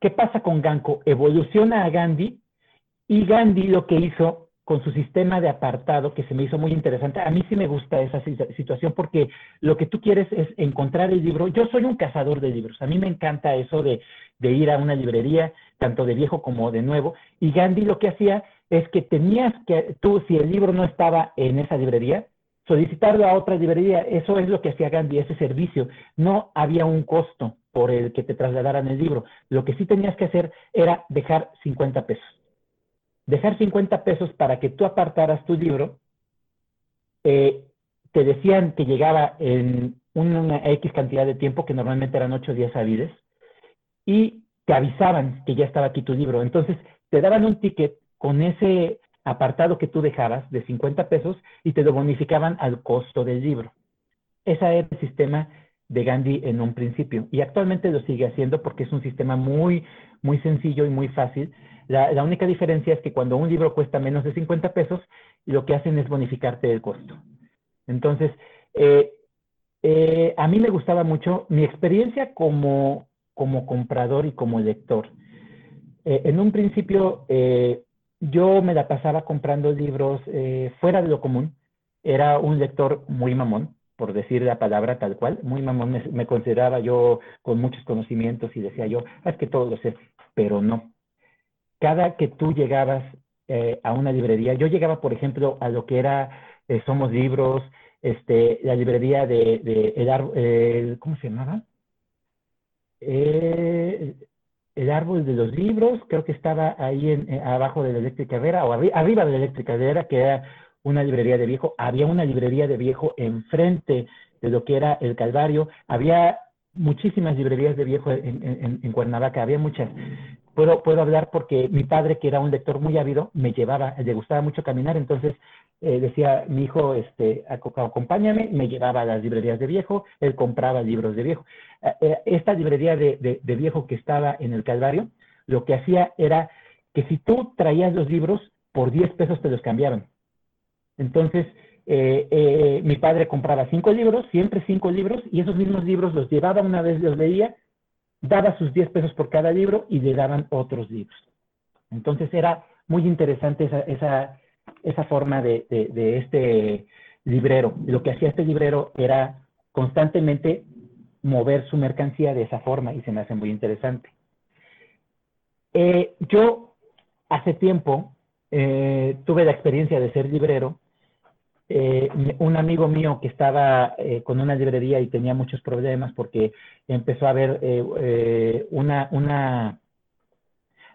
¿Qué pasa con Ganco? Evoluciona a Gandhi y Gandhi lo que hizo con su sistema de apartado, que se me hizo muy interesante. A mí sí me gusta esa situación porque lo que tú quieres es encontrar el libro. Yo soy un cazador de libros. A mí me encanta eso de, ir a una librería, tanto de viejo como de nuevo. Y Gandhi lo que hacía es que tenías que, tú, si el libro no estaba en esa librería, solicitarlo a otra librería. Eso es lo que hacía Gandhi, ese servicio. No había un costo por el que te trasladaran el libro. Lo que sí tenías que hacer era dejar 50 pesos dejar 50 pesos para que tú apartaras tu libro, eh, te decían que llegaba en una X cantidad de tiempo, que normalmente eran 8 días hábiles, y te avisaban que ya estaba aquí tu libro. Entonces, te daban un ticket con ese apartado que tú dejabas de 50 pesos y te lo bonificaban al costo del libro. Ese era el sistema de Gandhi en un principio y actualmente lo sigue haciendo porque es un sistema muy, muy sencillo y muy fácil. La, única diferencia es que cuando un libro cuesta menos de 50 pesos, lo que hacen es bonificarte el costo. Entonces, eh, eh, a mí me gustaba mucho mi experiencia como, como comprador y como lector. Eh, en un principio, yo me la pasaba comprando libros fuera de lo común. Era un lector muy mamón, por decir la palabra tal cual. Muy mamón me, consideraba yo con muchos conocimientos y decía yo, ah, es que todo lo sé, pero no. Cada que tú llegabas a una librería, yo llegaba, por ejemplo, a lo que era Somos Libros, este, la librería de, de el, el, ¿cómo se llamaba? Eh, el árbol de los libros, creo que estaba ahí en, eh, abajo de la eléctrica Vera, o arriba de la eléctrica Vera, que era una librería de viejo. Había una librería de viejo enfrente de lo que era el Calvario. Había muchísimas librerías de viejo en, en, en Cuernavaca, había muchas. Puedo, puedo hablar porque mi padre, que era un lector muy ávido, me llevaba, le gustaba mucho caminar, entonces eh, decía mi hijo, este, acompáñame, me llevaba a las librerías de viejo, él compraba libros de viejo. Eh, eh, esta librería de, viejo que estaba en el Calvario, lo que hacía era que si tú traías los libros, por 10 pesos te los cambiaban. Entonces, mi padre compraba cinco libros, siempre cinco libros, y esos mismos libros los llevaba una vez, los leía, daba sus 10 pesos por cada libro y le daban otros libros. Entonces era muy interesante esa, esa, forma de, este librero. Lo que hacía este librero era constantemente mover su mercancía de esa forma y se me hace muy interesante. Eh, yo hace tiempo eh, tuve la experiencia de ser librero. Eh, un amigo mío que estaba con una librería y tenía muchos problemas porque empezó a haber una, una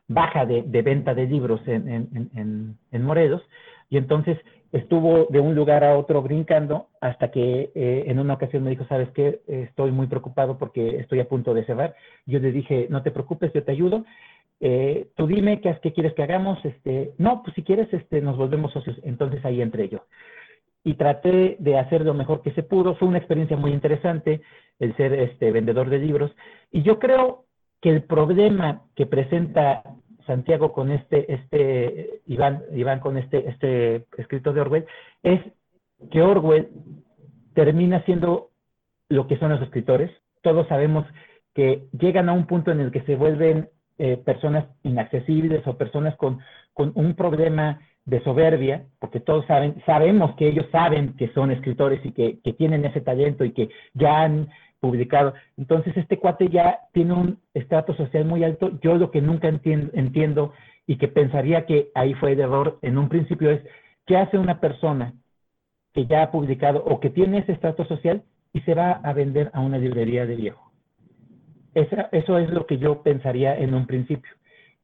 baja de, venta de libros en, Morelos, y entonces estuvo de un lugar a otro brincando hasta que eh, en una ocasión me dijo, ¿sabes qué? Estoy muy preocupado porque estoy a punto de cerrar. Yo le dije, no te preocupes, yo te ayudo. Eh, tú dime qué, qué quieres que hagamos. Este, no, pues si quieres, este, nos volvemos socios. Entonces ahí entré yo. Y traté de hacer lo mejor que se pudo. Fue una experiencia muy interesante el ser este, vendedor de libros. Y yo creo que el problema que presenta Santiago con este, este, Iván, Iván con este, este escrito de Orwell, es que Orwell termina siendo lo que son los escritores. Todos sabemos que llegan a un punto en el que se vuelven eh, personas inaccesibles o personas con, con un problema de soberbia, porque todos saben, sabemos que ellos saben que son escritores y que, que tienen ese talento y que ya han publicado. Entonces, este cuate ya tiene un estrato social muy alto. Yo lo que nunca entiendo, entiendo y que pensaría que ahí fue el error en un principio es, ¿qué hace una persona que ya ha publicado o que tiene ese estrato social y se va a vender a una librería de viejo? eso es lo que yo pensaría en un principio.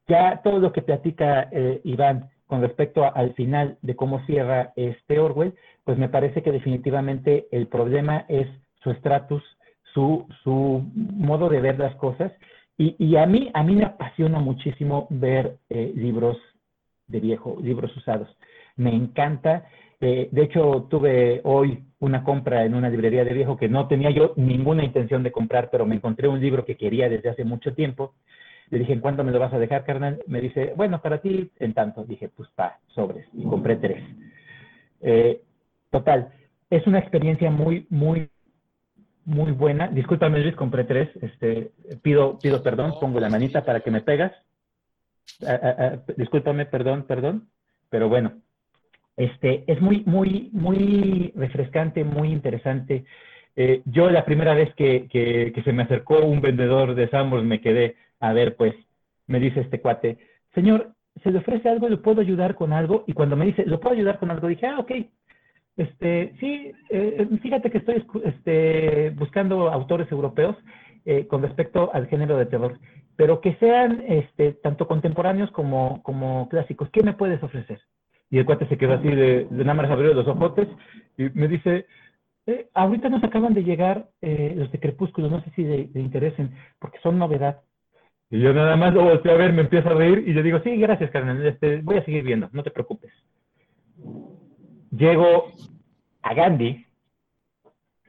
Ya todo lo que platica eh, Iván con respecto al final de cómo cierra este Orwell, pues me parece que definitivamente el problema es su estatus su, su modo de ver las cosas. Y, y, a, mí, a mí me apasiona muchísimo ver eh, libros de viejo, libros usados. Me encanta. Eh, de hecho, tuve hoy una compra en una librería de viejo que no tenía yo ninguna intención de comprar, pero me encontré un libro que quería desde hace mucho tiempo. Le dije, ¿en cuánto me lo vas a dejar, carnal? Me dice, bueno, para ti, en tanto. Dije, pues pa, sobres. Y compré tres. Eh, total, es una experiencia muy, muy muy buena. Discúlpame, Luis, compré tres. Este, pido, pido perdón, pongo la manita para que me pegas. Ah, ah, ah, discúlpame, perdón, perdón. Pero bueno, este, es muy, muy, muy refrescante, muy interesante. Eh, yo la primera vez que, que, se me acercó un vendedor de Sambors me quedé, a ver, pues, me dice este cuate, señor, ¿se le ofrece algo? ¿Le puedo ayudar con algo? Y cuando me dice, ¿lo puedo ayudar con algo? Dije, ah, ok, este, sí, eh, fíjate que estoy este, buscando autores europeos eh, con respecto al género de terror, pero que sean este, tanto contemporáneos como, clásicos. ¿Qué me puedes ofrecer? Y el cuate se quedó así de, de nada más los ojotes y me dice, eh, ahorita nos acaban de llegar los de Crepúsculo, no sé si le, interesen, porque son novedad. Y yo nada más lo volteo a ver, me empiezo a reír y yo digo, sí, gracias, carnal, este, voy a seguir viendo, no te preocupes. Llego a Gandhi,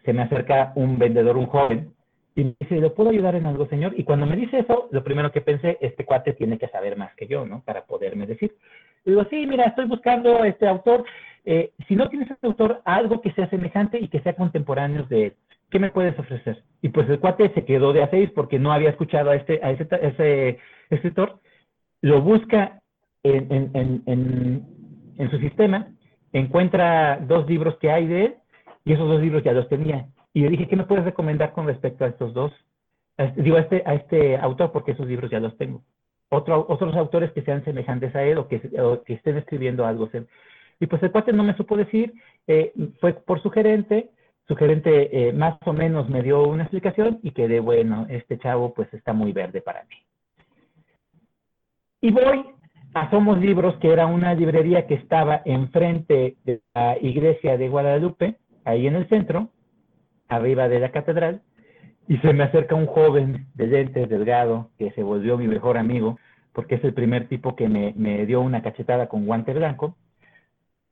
se me acerca un vendedor, un joven, y me dice, ¿lo puedo ayudar en algo, señor? Y cuando me dice eso, lo primero que pensé, este cuate tiene que saber más que yo, ¿no? Para poderme decir. Y digo, sí, mira, estoy buscando este autor. Eh, si no tienes este autor, algo que sea semejante y que sea contemporáneo de ¿qué me puedes ofrecer? Y pues el cuate se quedó de a seis porque no había escuchado a este, a ese, ese escritor. Lo busca en, en, en, en, su sistema, encuentra dos libros que hay de él y esos dos libros ya los tenía. Y le dije, ¿qué me puedes recomendar con respecto a estos dos? digo, a este, a este autor, porque esos libros ya los tengo. Otro, otros autores que sean semejantes a él o que, que estén escribiendo algo. Y pues el cuate no me supo decir, eh, fue por su gerente, su gerente eh, más o menos me dio una explicación y quedé, bueno, este chavo pues está muy verde para mí. Y voy a Somos Libros, que era una librería que estaba enfrente de la iglesia de Guadalupe, ahí en el centro, arriba de la catedral, y se me acerca un joven de lentes, delgado, que se volvió mi mejor amigo, porque es el primer tipo que me, me dio una cachetada con guante blanco,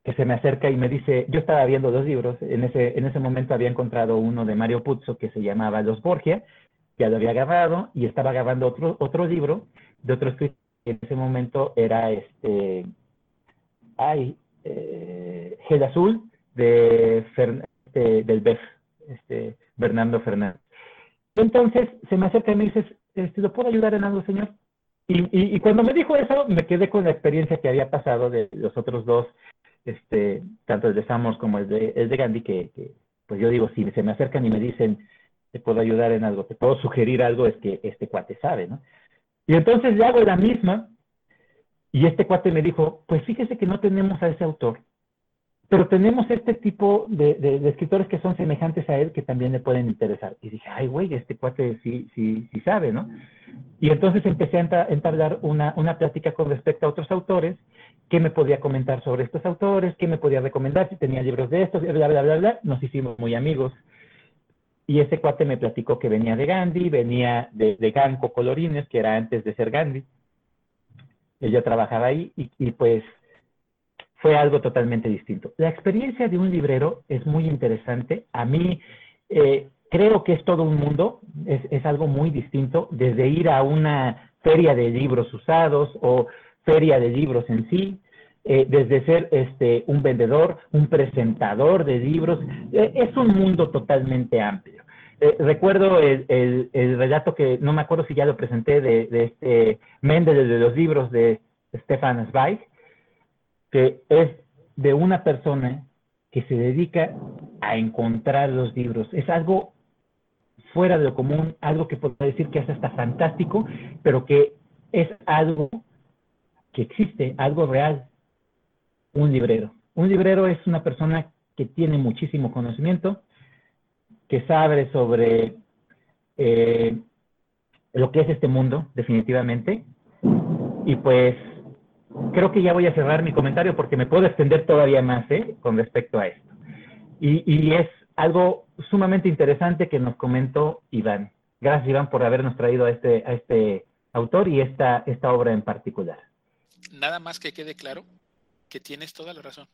que se me acerca y me dice, yo estaba viendo dos libros, en ese, en ese momento había encontrado uno de Mario Puzo que se llamaba Los Borgia, ya lo había agarrado, y estaba agarrando otro, otro libro de otro escritor, en ese momento era este, ay, eh, Gel Azul, de, de del BEF, este, Bernardo Fernández. Entonces se me acerca y me dice, este, ¿lo puedo ayudar en algo, señor? Y, y, cuando me dijo eso, me quedé con la experiencia que había pasado de los otros dos, este, tanto el de Samos como el de, de Gandhi, que, que, pues yo digo, si se me acercan y me dicen, te puedo ayudar en algo, te puedo sugerir algo, es que este cuate sabe, ¿no? Y entonces le hago la misma, y este cuate me dijo, pues fíjese que no tenemos a ese autor, pero tenemos este tipo de, escritores que son semejantes a él que también le pueden interesar. Y dije, ay, güey, este cuate sí, sí, sí sabe, ¿no? Y entonces empecé a entablar una, una plática con respecto a otros autores, qué me podía comentar sobre estos autores, qué me podía recomendar, si tenía libros de estos, bla, bla, bla, bla. Nos hicimos muy amigos. Y ese cuate me platicó que venía de Gandhi, venía de, de Ganco Colorines, que era antes de ser Gandhi. Ella trabajaba ahí y pues fue algo totalmente distinto. La experiencia de un librero es muy interesante. A mí eh, creo que es todo un mundo, es, algo muy distinto, desde ir a una feria de libros usados o feria de libros en sí, eh, desde ser este, un vendedor, un presentador de libros, eh, es un mundo totalmente amplio. Recuerdo el, el, el, relato que, no me acuerdo si ya lo presenté, de, este Mendel de los libros de Stefan Zweig, que es de una persona que se dedica a encontrar los libros. Es algo fuera de lo común, algo que puedo decir que es hasta fantástico, pero que es algo que existe, algo real, un librero. Un librero es una persona que tiene muchísimo conocimiento, que sabe sobre eh, lo que es este mundo, definitivamente, y pues creo que ya voy a cerrar mi comentario porque me puedo extender todavía más ¿eh? con respecto a esto. Y, y, es algo sumamente interesante que nos comentó Iván. Gracias, Iván, por habernos traído a este, a este autor y esta, esta obra en particular. Nada más que quede claro que tienes toda la razón.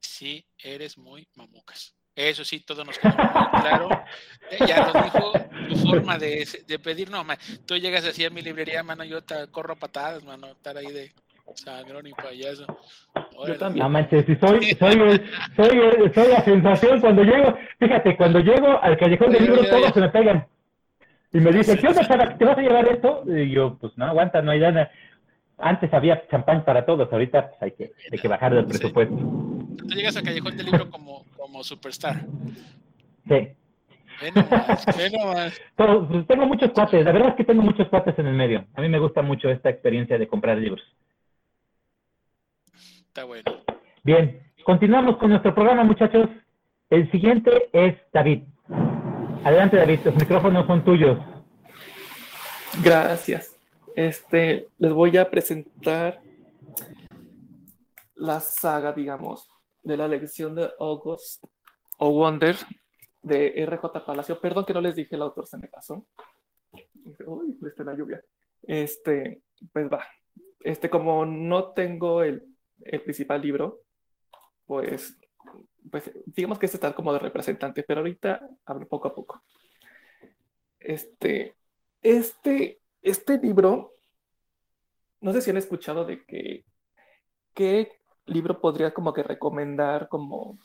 Sí, eres muy mamucas. Eso sí, todo nos quedó muy claro. Ya nos dijo tu forma de, de pedir, no, man, tú llegas así a mi librería, mano, yo te corro patadas, mano, estar ahí de sangrón y payaso. Yo también. No manches, si soy, soy, soy, soy, la sensación cuando llego, fíjate, cuando llego al callejón del libro, todos se me pegan. Y me dicen, ¿qué onda, ¿Te vas a llevar esto? Y yo, pues no, aguanta, no hay nada. Antes había champán para todos, ahorita pues, hay, que, hay que bajar del presupuesto. Tú llegas al callejón del libro como, como superstar. Sí. Ven nomás, pues, tengo muchos cuates, la verdad es que tengo muchos cuates en el medio. A mí me gusta mucho esta experiencia de comprar libros. Está bueno. Bien, continuamos con nuestro programa, muchachos. El siguiente es David. Adelante, David, los micrófonos son tuyos. Gracias. Este, les voy a presentar la saga, digamos, de la lección de August o Wonder de RJ Palacio. Perdón que no les dije el autor, se me pasó. Uy, está la lluvia. Este, pues va. Este, como no tengo el, el principal libro, pues, pues digamos que este está como de representante, pero ahorita hablo poco a poco. Este, este, este libro, no sé si han escuchado de que, qué libro podría como que recomendar como,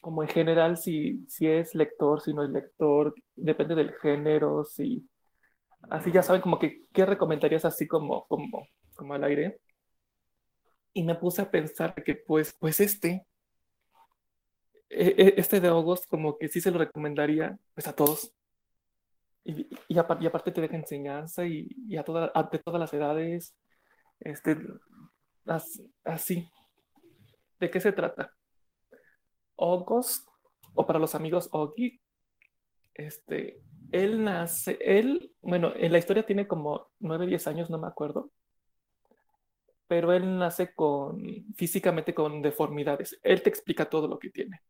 como en general si, si es lector, si no es lector, depende del género, si así ya saben como que qué recomendarías así como, como, como al aire. Y me puse a pensar que pues, pues este, e, e, este de August como que sí se lo recomendaría pues a todos. Y, y, aparte, te deja enseñanza y, y a, toda, a de todas las edades, este, así. ¿De qué se trata? August, o para los amigos Ogi, este, él nace, él, bueno, en la historia tiene como 9, 10 años, no me acuerdo, pero él nace con, físicamente con deformidades. Él te explica todo lo que tiene.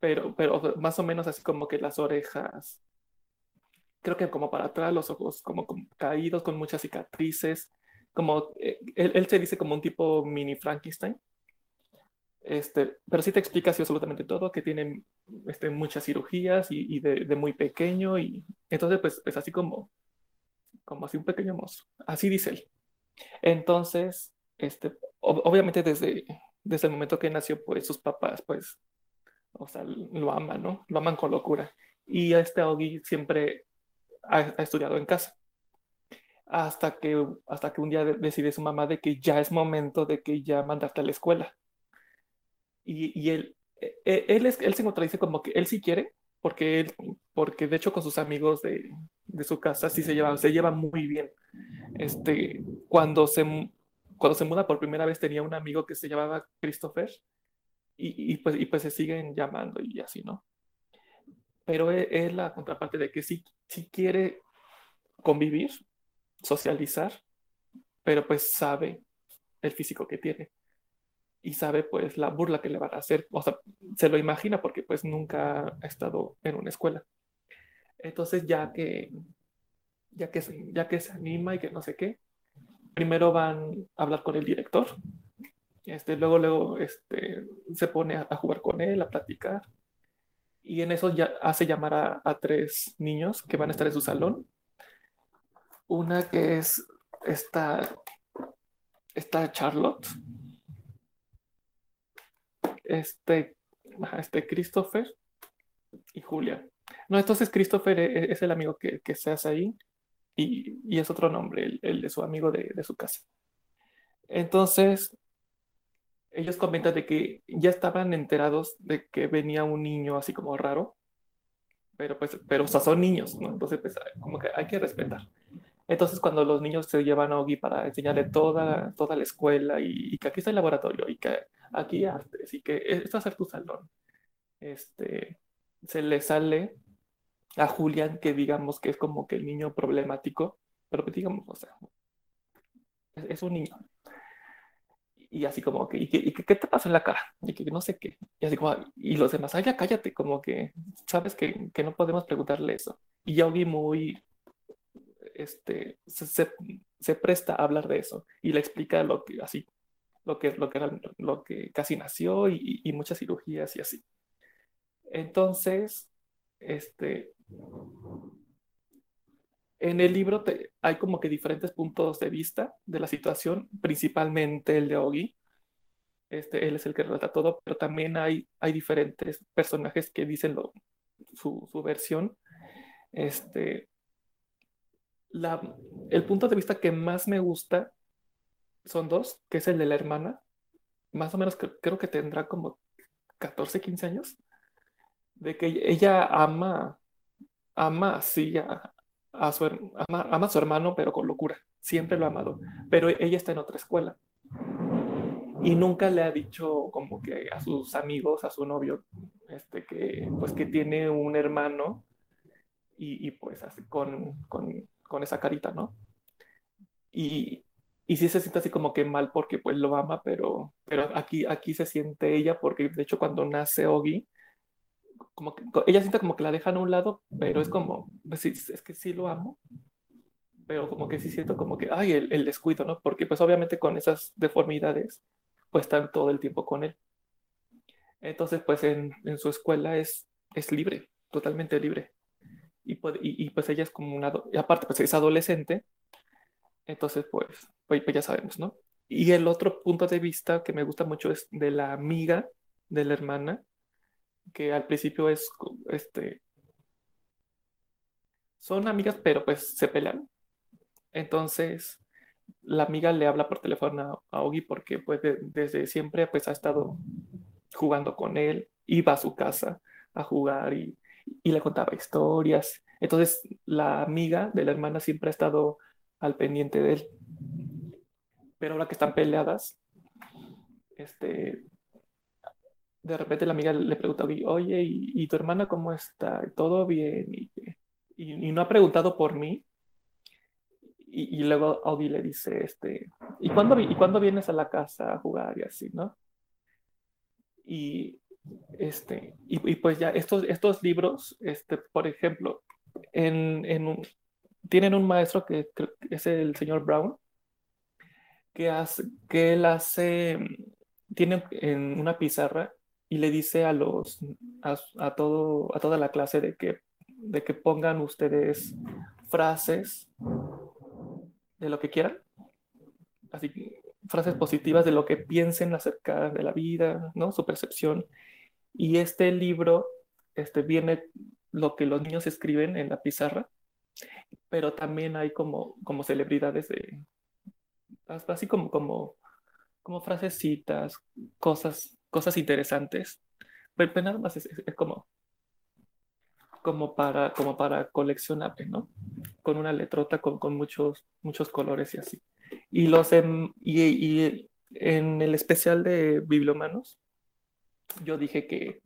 Pero, pero más o menos así como que las orejas, creo que como para atrás, los ojos como, caídos, con muchas cicatrices, como, eh, él, él se dice como un tipo mini Frankenstein este, pero sí te explica así absolutamente todo, que tiene este, muchas cirugías y, de, muy pequeño, y entonces pues es así como, como así un pequeño monstruo, así dice él. Entonces, este, obviamente desde, desde el momento que nació, pues sus papás, pues, o sea, lo aman, ¿no? Lo aman con locura. Y este Augie siempre ha, estudiado en casa. Hasta que, hasta que un día decide su mamá de que ya es momento de que ya mandarte a la escuela y, él, e, e, él, es, él se contradice como que él sí quiere, porque, él, porque de hecho con sus amigos de, de su casa sí se lleva, se lleva muy bien. Este, cuando, se, cuando se muda por primera vez tenía un amigo que se llamaba Christopher y, y, pues, y pues se siguen llamando y así, ¿no? Pero e, es, la contraparte de que sí, sí quiere convivir, socializar, pero pues sabe el físico que tiene y sabe pues la burla que le van a hacer, o sea, se lo imagina porque pues nunca ha estado en una escuela. Entonces ya que, ya que, ya que se anima y que no sé qué, primero van a hablar con el director, este, luego, luego este, se pone a, jugar con él, a platicar, y en eso ya hace llamar a, a tres niños que van a estar en su salón. Una que es esta, esta Charlotte, este, este Christopher y Julia. No, entonces Christopher e, e, es, el amigo que, que, se hace ahí y, y es otro nombre, el, de su amigo de, de, su casa. Entonces, ellos comentan de que ya estaban enterados de que venía un niño así como raro, pero pues, pero o sea, son niños, ¿no? Entonces, pues, como que hay que respetar. Entonces, cuando los niños se llevan a Ogi para enseñarle toda, toda la escuela y, que aquí está el laboratorio y que aquí artes y que esto va a ser tu salón, este, se le sale a Julián que digamos que es como que el niño problemático, pero digamos, o sea, es, un niño. Y así como que, ¿y, qué te pasa en la cara? Y que no sé qué. Y así como, y los demás, ay, ya cállate, como que, sabes que, que no podemos preguntarle eso. Y ya Ogi muy este, se, se, presta a hablar de eso y le explica lo que así, lo que, lo que, era, lo que casi nació y, muchas cirugías y así. Entonces, este, en el libro hay como que diferentes puntos de vista de la situación, principalmente el de Ogi. Este, él es el que relata todo, pero también hay, hay diferentes personajes que dicen su, su versión. Este, el punto de vista que más me gusta son dos, que es el de la hermana. Más o menos creo que tendrá como 14, 15 años. De que ella ama, ama sí, a, su, ama, ama a su hermano, pero con locura. Siempre lo ha amado. Pero ella está en otra escuela. Y nunca le ha dicho como que a sus amigos, a su novio, este, que, pues que tiene un hermano y, y pues así con, con con esa carita, ¿no? Y, y sí se siente así como que mal porque pues lo ama, pero, pero aquí, aquí se siente ella porque de hecho cuando nace Ogi, como que ella siente como que la dejan a un lado, pero es como, pues sí, es que sí lo amo, pero como que sí siento como que, ay, el, el descuido, ¿no? Porque pues obviamente con esas deformidades, pues están todo el tiempo con él. Entonces, pues en, en su escuela es, es libre, totalmente libre. Y, y, y, pues ella es como una, y aparte pues es adolescente, entonces pues, pues, pues ya sabemos, ¿no? Y el otro punto de vista que me gusta mucho es de la amiga de la hermana, que al principio es, este, son amigas, pero pues se pelean. Entonces, la amiga le habla por teléfono a, Ogi porque pues desde siempre pues ha estado jugando con él, iba a su casa a jugar y, y le contaba historias. Entonces, la amiga de la hermana siempre ha estado al pendiente de él. Pero ahora que están peleadas, este, de repente la amiga le pregunta a oye, ¿y, tu hermana cómo está? ¿Todo bien? Y, y, no ha preguntado por mí. Y, luego Obi le dice, este, ¿y cuándo, ¿y cuándo vienes a la casa a jugar y así, no? Y, este, y, pues ya estos, estos libros, este, por ejemplo, en, en tienen un maestro que, es el señor Brown, que, hace, que él hace, tiene en una pizarra y le dice a los a, todo a toda la clase de que de que pongan ustedes frases de lo que quieran así frases positivas de lo que piensen acerca de la vida no su percepción. Y este libro este viene lo que los niños escriben en la pizarra pero también hay como como celebridades de así como como como frasecitas cosas cosas interesantes. Pero, nada más es, como, como, para, como para coleccionar, ¿no? Con una letrota con, con muchos, muchos colores y así. Y, los en, y, y en el especial de Bibliomanos, yo dije que,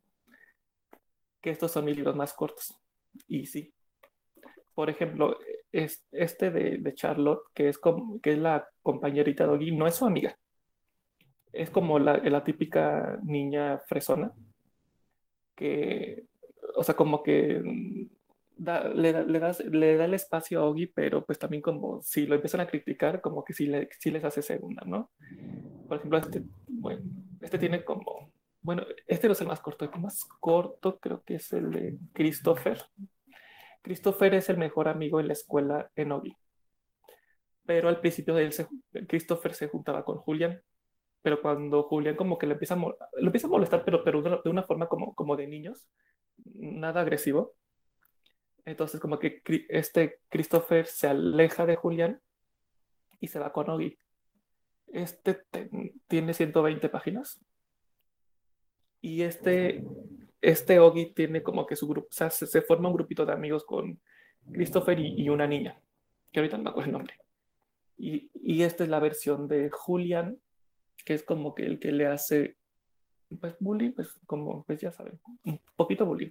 que estos son mis libros más cortos. Y sí. Por ejemplo, es, este de, de Charlotte, que es, como, que es la compañerita de Oggy, no es su amiga es como la, la típica niña fresona, que, o sea, como que le, da, le, le, da el espacio a Ogi, pero pues también como si lo empiezan a criticar, como que sí, le, sí les hace segunda, ¿no? Por ejemplo, este, bueno, este tiene como, bueno, este no es el más corto, el más corto creo que es el de Christopher. Christopher es el mejor amigo en la escuela en Ogi. Pero al principio de él, se, Christopher se juntaba con Julian pero cuando Julián como que le empieza a, lo empieza a molestar, pero, pero de una forma como, como de niños, nada agresivo. Entonces como que este Christopher se aleja de Julián y se va con Ogi. Este tiene 120 páginas. Y este, este Ogi tiene como que su grupo, o sea, se, forma un grupito de amigos con Christopher y, y, una niña, que ahorita no me acuerdo el nombre. Y, y esta es la versión de Julián que es como que el que le hace pues bullying, pues como pues ya saben, un poquito bullying.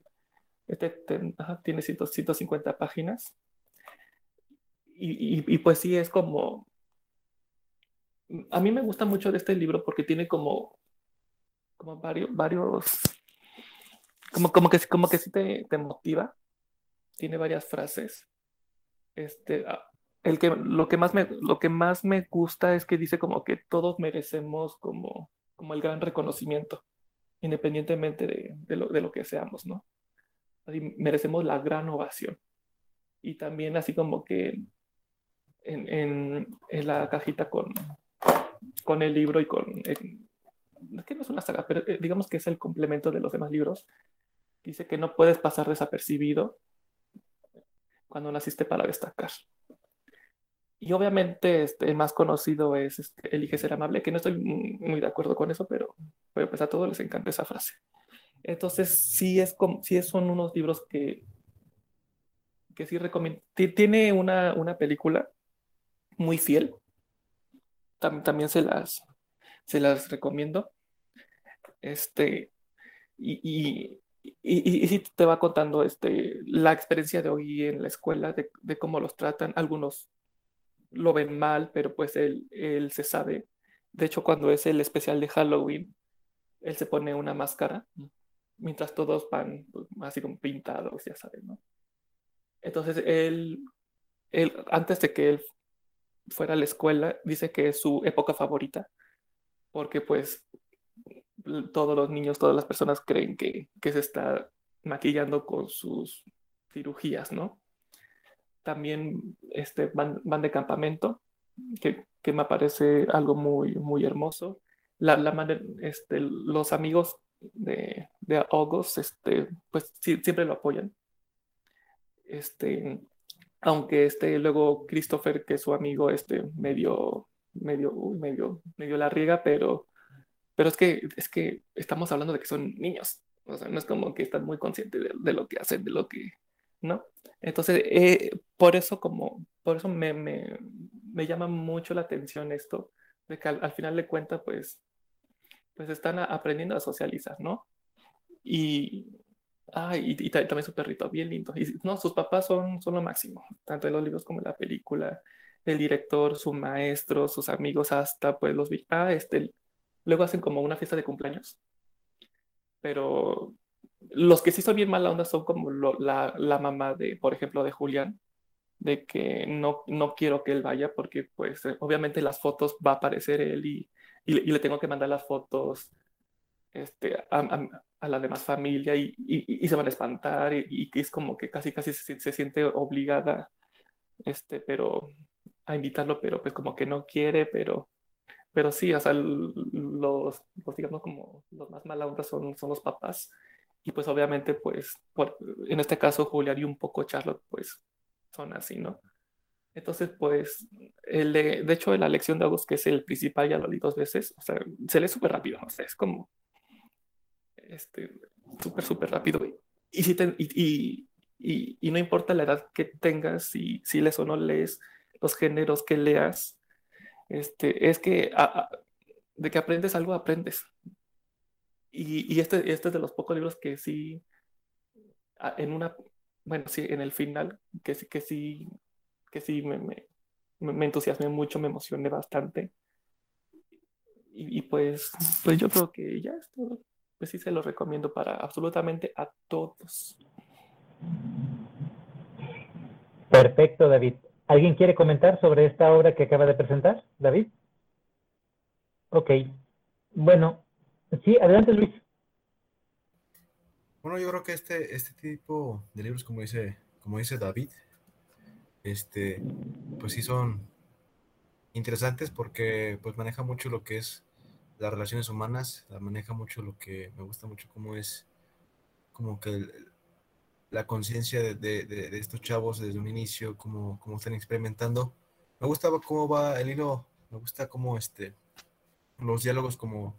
Este tiene 150 páginas. Y, y, pues sí, es como... A mí me gusta mucho de este libro porque tiene como, como varios, varios como, como, que, como que sí te, te motiva. Tiene varias frases. Este, el que, lo, que más me, lo que más me gusta es que dice como que todos merecemos como, como el gran reconocimiento, independientemente de, de, lo, de lo, que seamos, ¿no? Así, merecemos la gran ovación. Y también así como que en, en, en la cajita con, con el libro y con... Es que no es una saga, pero eh, digamos que es el complemento de los demás libros. Dice que no puedes pasar desapercibido cuando naciste para destacar. Y obviamente este, el más conocido es este, Elige ser amable, que no estoy muy de acuerdo con eso, pero, pero pues a todos les encanta esa frase. Entonces, sí, es como, sí son unos libros que, que sí recomiendo. Tiene una, una película muy fiel. también se las, se las recomiendo. Este, y, y, y, sí te va contando este, la experiencia de hoy en la escuela, de, de cómo los tratan. Algunos lo ven mal, pero pues él, él se sabe. De hecho, cuando es el especial de Halloween, él se pone una máscara mientras todos van pues, así como pintados, ya saben, ¿no? Entonces, él, él, antes de que él fuera a la escuela, dice que es su época favorita, porque pues todos los niños, todas las personas creen que, que se está maquillando con sus cirugías, ¿no? También este, van, van de campamento, que, que, me parece algo muy, muy hermoso. La, la este, los amigos de, de August, este, pues siempre lo apoyan. Este, aunque este, luego Christopher, que es su amigo, este, medio, medio, medio, medio la riega, pero, pero es que, es que estamos hablando de que son niños. O sea, no es como que están muy conscientes de, lo que hacen, de lo que, ¿no? Entonces, eh, por eso como, por eso me, me, me, llama mucho la atención esto, de que al, final de cuentas, pues, pues están aprendiendo a socializar, ¿no? Y, ah, y, también su perrito, bien lindo. Y no, sus papás son, son lo máximo, tanto en los libros como en la película. El director, su maestro, sus amigos, hasta pues los... Ah, este, luego hacen como una fiesta de cumpleaños pero los que sí son bien mala onda son como la, la, mamá de, por ejemplo, de Julián, de que no, no quiero que él vaya porque pues eh, obviamente las fotos va a aparecer él y, y, le tengo que mandar las fotos este, a, a, la demás familia y, y, se van a espantar y, es como que casi casi se, se, siente obligada este, pero a invitarlo, pero pues como que no quiere, pero pero sí, o sea, los, los digamos como los más mala son, son los papás. Y pues obviamente, pues, por, en este caso, Julián y un poco Charlotte, pues, son así, ¿no? Entonces, pues, el de, de hecho, la lección de August, que es el principal, ya lo leí dos veces, o sea, se lee súper rápido, o sea, es como, este, súper, súper rápido. Y, si te, y, y, y, no importa la edad que tengas, si, si lees o no lees, los géneros que leas, este, es que de que aprendes algo, aprendes. Y, y, este, este es de los pocos libros que sí, en una, bueno, sí, en el final, que sí, que sí, que sí me, me, me entusiasmé mucho, me emocioné bastante. Y, pues, pues yo creo que ya es todo. Pues sí se lo recomiendo para absolutamente a todos. Perfecto, David. ¿Alguien quiere comentar sobre esta obra que acaba de presentar, David? Ok. Bueno, sí, adelante Luis. Bueno, yo creo que este, este tipo de libros, como dice, como dice David, este, pues sí son interesantes porque pues maneja mucho lo que es las relaciones humanas, maneja mucho lo que me gusta mucho cómo es como que el, la conciencia de, de, estos chavos desde un inicio, cómo, cómo, están experimentando. Me gusta cómo va el hilo, me gusta cómo este, los diálogos como,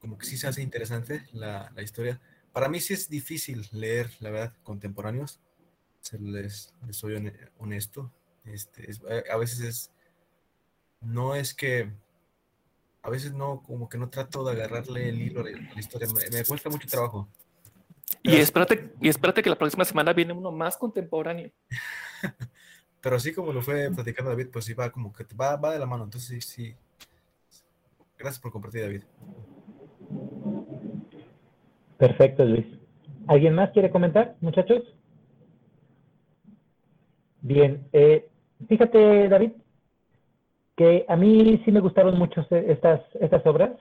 como que sí se hace interesante la, la historia. Para mí sí es difícil leer, la verdad, contemporáneos, les, les soy honesto. Este, a veces es, no es que, a veces no, como que no trato de agarrarle el hilo de la historia, me cuesta mucho trabajo. Y espérate, y espérate que la próxima semana viene uno más contemporáneo. Pero así como lo fue platicando David, pues sí va como que va, va de la mano. Entonces sí, sí. Gracias por compartir, David. Perfecto, Luis. ¿Alguien más quiere comentar, muchachos? Bien, eh, fíjate, David, que a mí sí me gustaron mucho estas, estas obras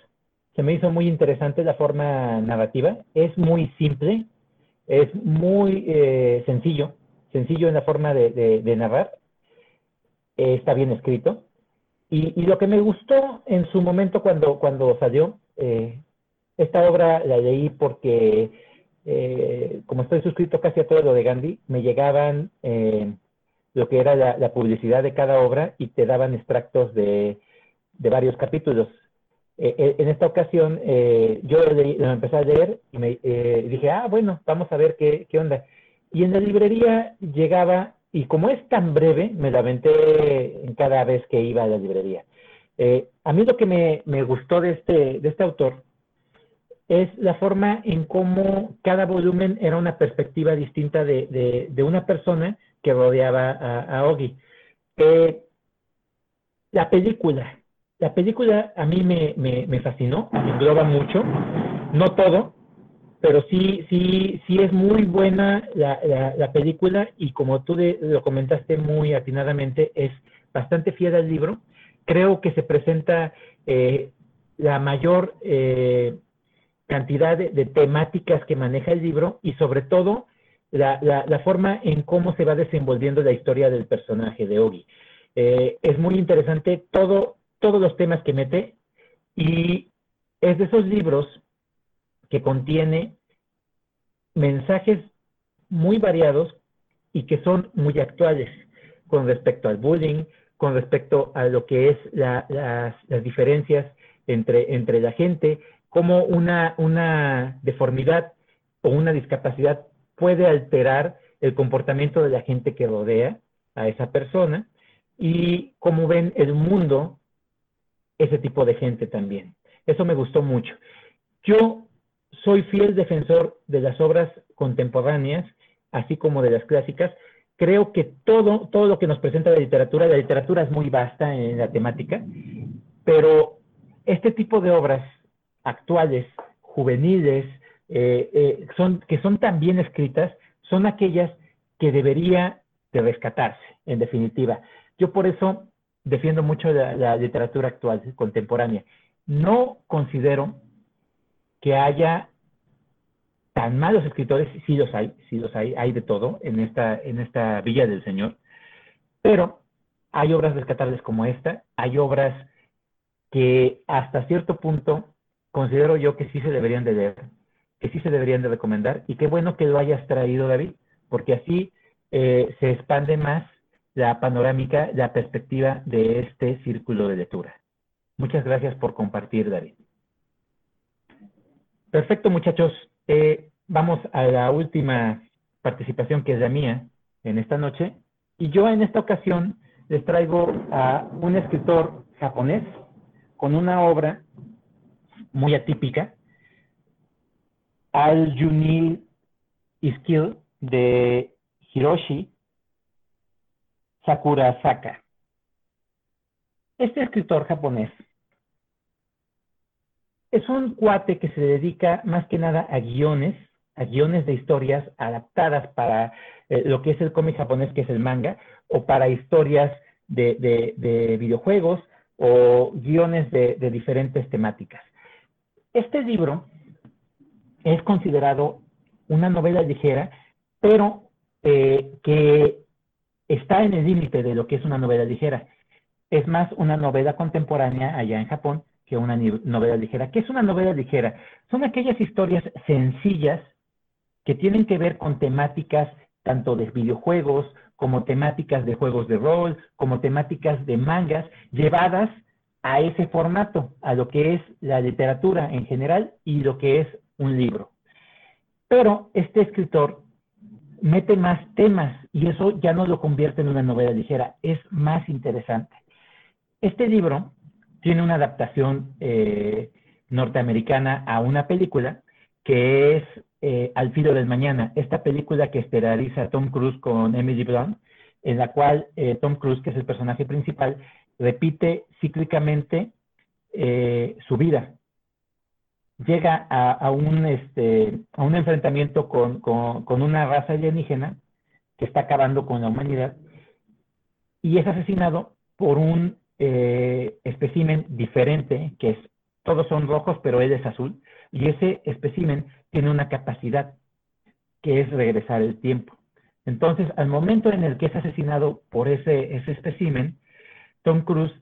se me hizo muy interesante la forma narrativa. Es muy simple, es muy eh, sencillo, sencillo en la forma de, narrar. Eh, está bien escrito. Y, lo que me gustó en su momento cuando, cuando salió, eh, esta obra la leí porque, como estoy suscrito casi a todo lo de Gandhi, me llegaban lo que era la, publicidad de cada obra y te daban extractos de, de varios capítulos. Eh, eh, en esta ocasión eh, yo lo, empecé a leer y me dije, ah, bueno, vamos a ver qué, qué, onda. Y en la librería llegaba, y como es tan breve, me la aventé en cada vez que iba a la librería. a mí lo que me, me, gustó de este, de este autor es la forma en cómo cada volumen era una perspectiva distinta de, de, una persona que rodeaba a, a la película la película a mí me, fascinó, me engloba mucho, no todo, pero sí, sí, sí es muy buena la, la, película y como tú lo comentaste muy atinadamente, es bastante fiel al libro. Creo que se presenta eh, la mayor eh, cantidad de, temáticas que maneja el libro y sobre todo la, la, forma en cómo se va desenvolviendo la historia del personaje de Ogi. Eh, es muy interesante todo, todos los temas que mete y es de esos libros que contiene mensajes muy variados y que son muy actuales con respecto al bullying, con respecto a lo que es las, las, diferencias entre, entre la gente, cómo una, una deformidad o una discapacidad puede alterar el comportamiento de la gente que rodea a esa persona y cómo ven el mundo ese tipo de gente también. Eso me gustó mucho. Yo soy fiel defensor de las obras contemporáneas, así como de las clásicas. Creo que todo, todo lo que nos presenta la literatura, la literatura es muy vasta en la temática, pero este tipo de obras actuales, juveniles, eh, eh, son, que son tan bien escritas, son aquellas que debería de rescatarse, en definitiva. Yo por eso defiendo mucho la, literatura actual, contemporánea. No considero que haya tan malos escritores, sí los hay, sí los hay, hay de todo en esta, en esta Villa del Señor, pero hay obras rescatables como esta, hay obras que hasta cierto punto considero yo que sí se deberían de leer, que sí se deberían de recomendar, y qué bueno que lo hayas traído, David, porque así eh, se expande más la panorámica, la perspectiva de este círculo de lectura. Muchas gracias por compartir, David. Perfecto, muchachos. Eh, vamos a la última participación que es la mía en esta noche. Y yo en esta ocasión les traigo a un escritor japonés con una obra muy atípica, Al Junil Iskill de Hiroshi Sakura Saka. Este escritor japonés es un cuate que se dedica más que nada a guiones, a guiones de historias adaptadas para eh, lo que es el cómic japonés, que es el manga, o para historias de, videojuegos o guiones de, diferentes temáticas. Este libro es considerado una novela ligera, pero eh, que está en el límite de lo que es una novela ligera. Es más una novela contemporánea allá en Japón que una novela ligera. ¿Qué es una novela ligera? Son aquellas historias sencillas que tienen que ver con temáticas tanto de videojuegos como temáticas de juegos de rol, como temáticas de mangas, llevadas a ese formato, a lo que es la literatura en general y lo que es un libro. Pero este escritor mete más temas y eso ya no lo convierte en una novela ligera, es más interesante. Este libro tiene una adaptación eh, norteamericana a una película que es eh, Al filo del mañana, esta película que esteriliza Tom Cruise con Emily Blunt, en la cual eh, Tom Cruise, que es el personaje principal, repite cíclicamente su vida llega a, un, este, a un enfrentamiento con, una raza alienígena que está acabando con la humanidad y es asesinado por un eh, diferente, que es, todos son rojos, pero él es azul, y ese espécimen tiene una capacidad que es regresar el tiempo. Entonces, al momento en el que es asesinado por ese, ese espécimen, Tom Cruise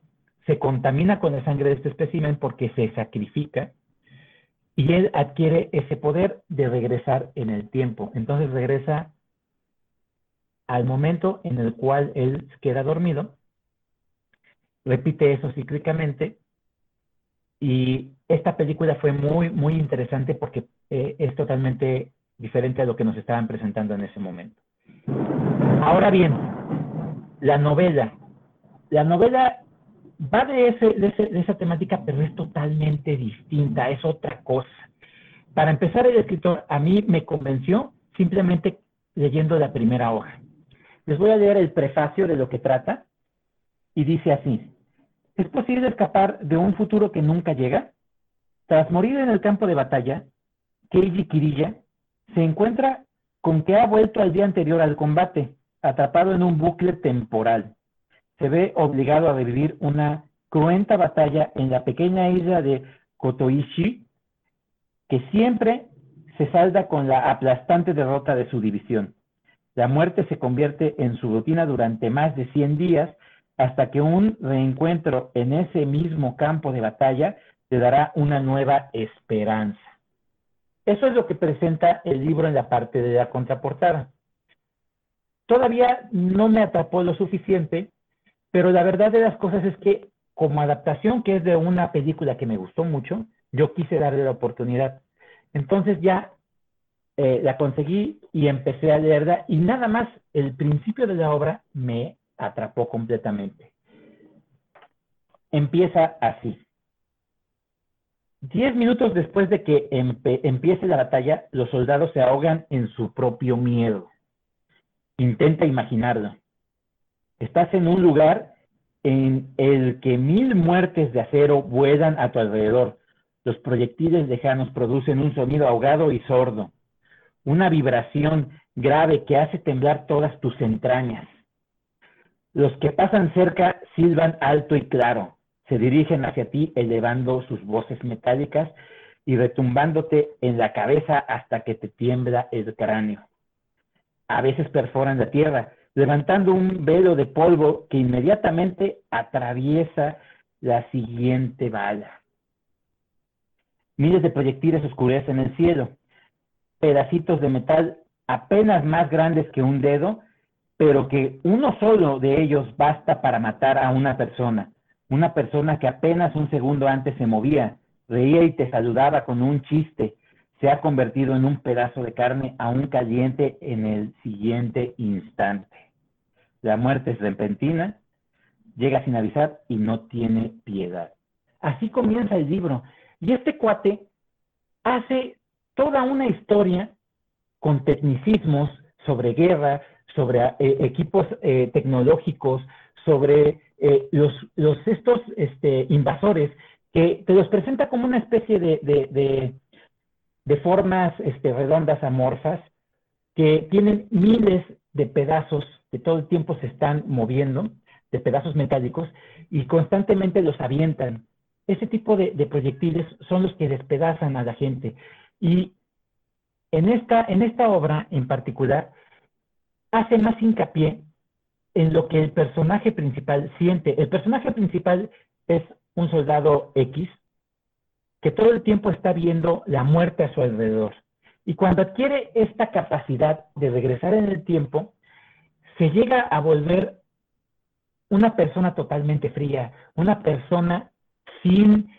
se contamina con la sangre de este espécimen porque se sacrifica y él adquiere ese poder de regresar en el tiempo. Entonces regresa al momento en el cual él queda dormido, repite eso cíclicamente y esta película fue muy, muy interesante porque eh, es totalmente diferente a lo que nos estaban presentando en ese momento. Ahora bien, la novela. La novela va de, esa temática, pero es totalmente distinta, es otra cosa. Para empezar, el escritor a mí me convenció simplemente leyendo la primera hoja. Les voy a leer el prefacio de lo que trata y dice así. ¿Es posible escapar de un futuro que nunca llega? Tras morir en el campo de batalla, Keiji Kirilla, se encuentra con que ha vuelto al día anterior al combate, atrapado en un bucle temporal. Se ve obligado a revivir una cruenta batalla en la pequeña isla de Kotoishi, que siempre se salda con la aplastante derrota de su división. La muerte se convierte en su rutina durante más de 100 días hasta que un reencuentro en ese mismo campo de batalla te dará una nueva esperanza. Eso es lo que presenta el libro en la parte de la contraportada. Todavía no me atrapó lo suficiente, pero la verdad de las cosas es que como adaptación, que es de una película que me gustó mucho, yo quise darle la oportunidad. Entonces ya eh, la conseguí y empecé a leerla y nada más el principio de la obra me atrapó completamente. Empieza así. Diez minutos después de que empiece la batalla, los soldados se ahogan en su propio miedo. Intenta imaginarlo. Estás en un lugar en el que mil muertes de acero vuelan a tu alrededor. Los proyectiles lejanos producen un sonido ahogado y sordo, una vibración grave que hace temblar todas tus entrañas. Los que pasan cerca silban alto y claro, se dirigen hacia ti elevando sus voces metálicas y retumbándote en la cabeza hasta que te tiembla el cráneo. A veces perforan la tierra, levantando un velo de polvo que inmediatamente atraviesa la siguiente bala. Miles de proyectiles oscurecen el cielo. Pedacitos de metal apenas más grandes que un dedo pero que uno solo de ellos basta para matar a una persona, una persona que apenas un segundo antes se movía, reía y te saludaba con un chiste, se ha convertido en un pedazo de carne aún caliente en el siguiente instante. La muerte es repentina, llega sin avisar y no tiene piedad. Así comienza el libro. Y este cuate hace toda una historia con tecnicismos sobre guerra, sobre eh, equipos eh, tecnológicos, sobre eh, los, estos este, invasores, que te los presenta como una especie de, formas este, redondas amorfas que tienen miles de pedazos que todo el tiempo se están moviendo, de pedazos metálicos, y constantemente los avientan. Ese tipo de, de proyectiles son los que despedazan a la gente. Y en esta, en esta obra en particular, hace más hincapié en lo que el personaje principal siente. El personaje principal es un soldado X que todo el tiempo está viendo la muerte a su alrededor. Y cuando adquiere esta capacidad de regresar en el tiempo, se llega a volver una persona totalmente fría, una persona sin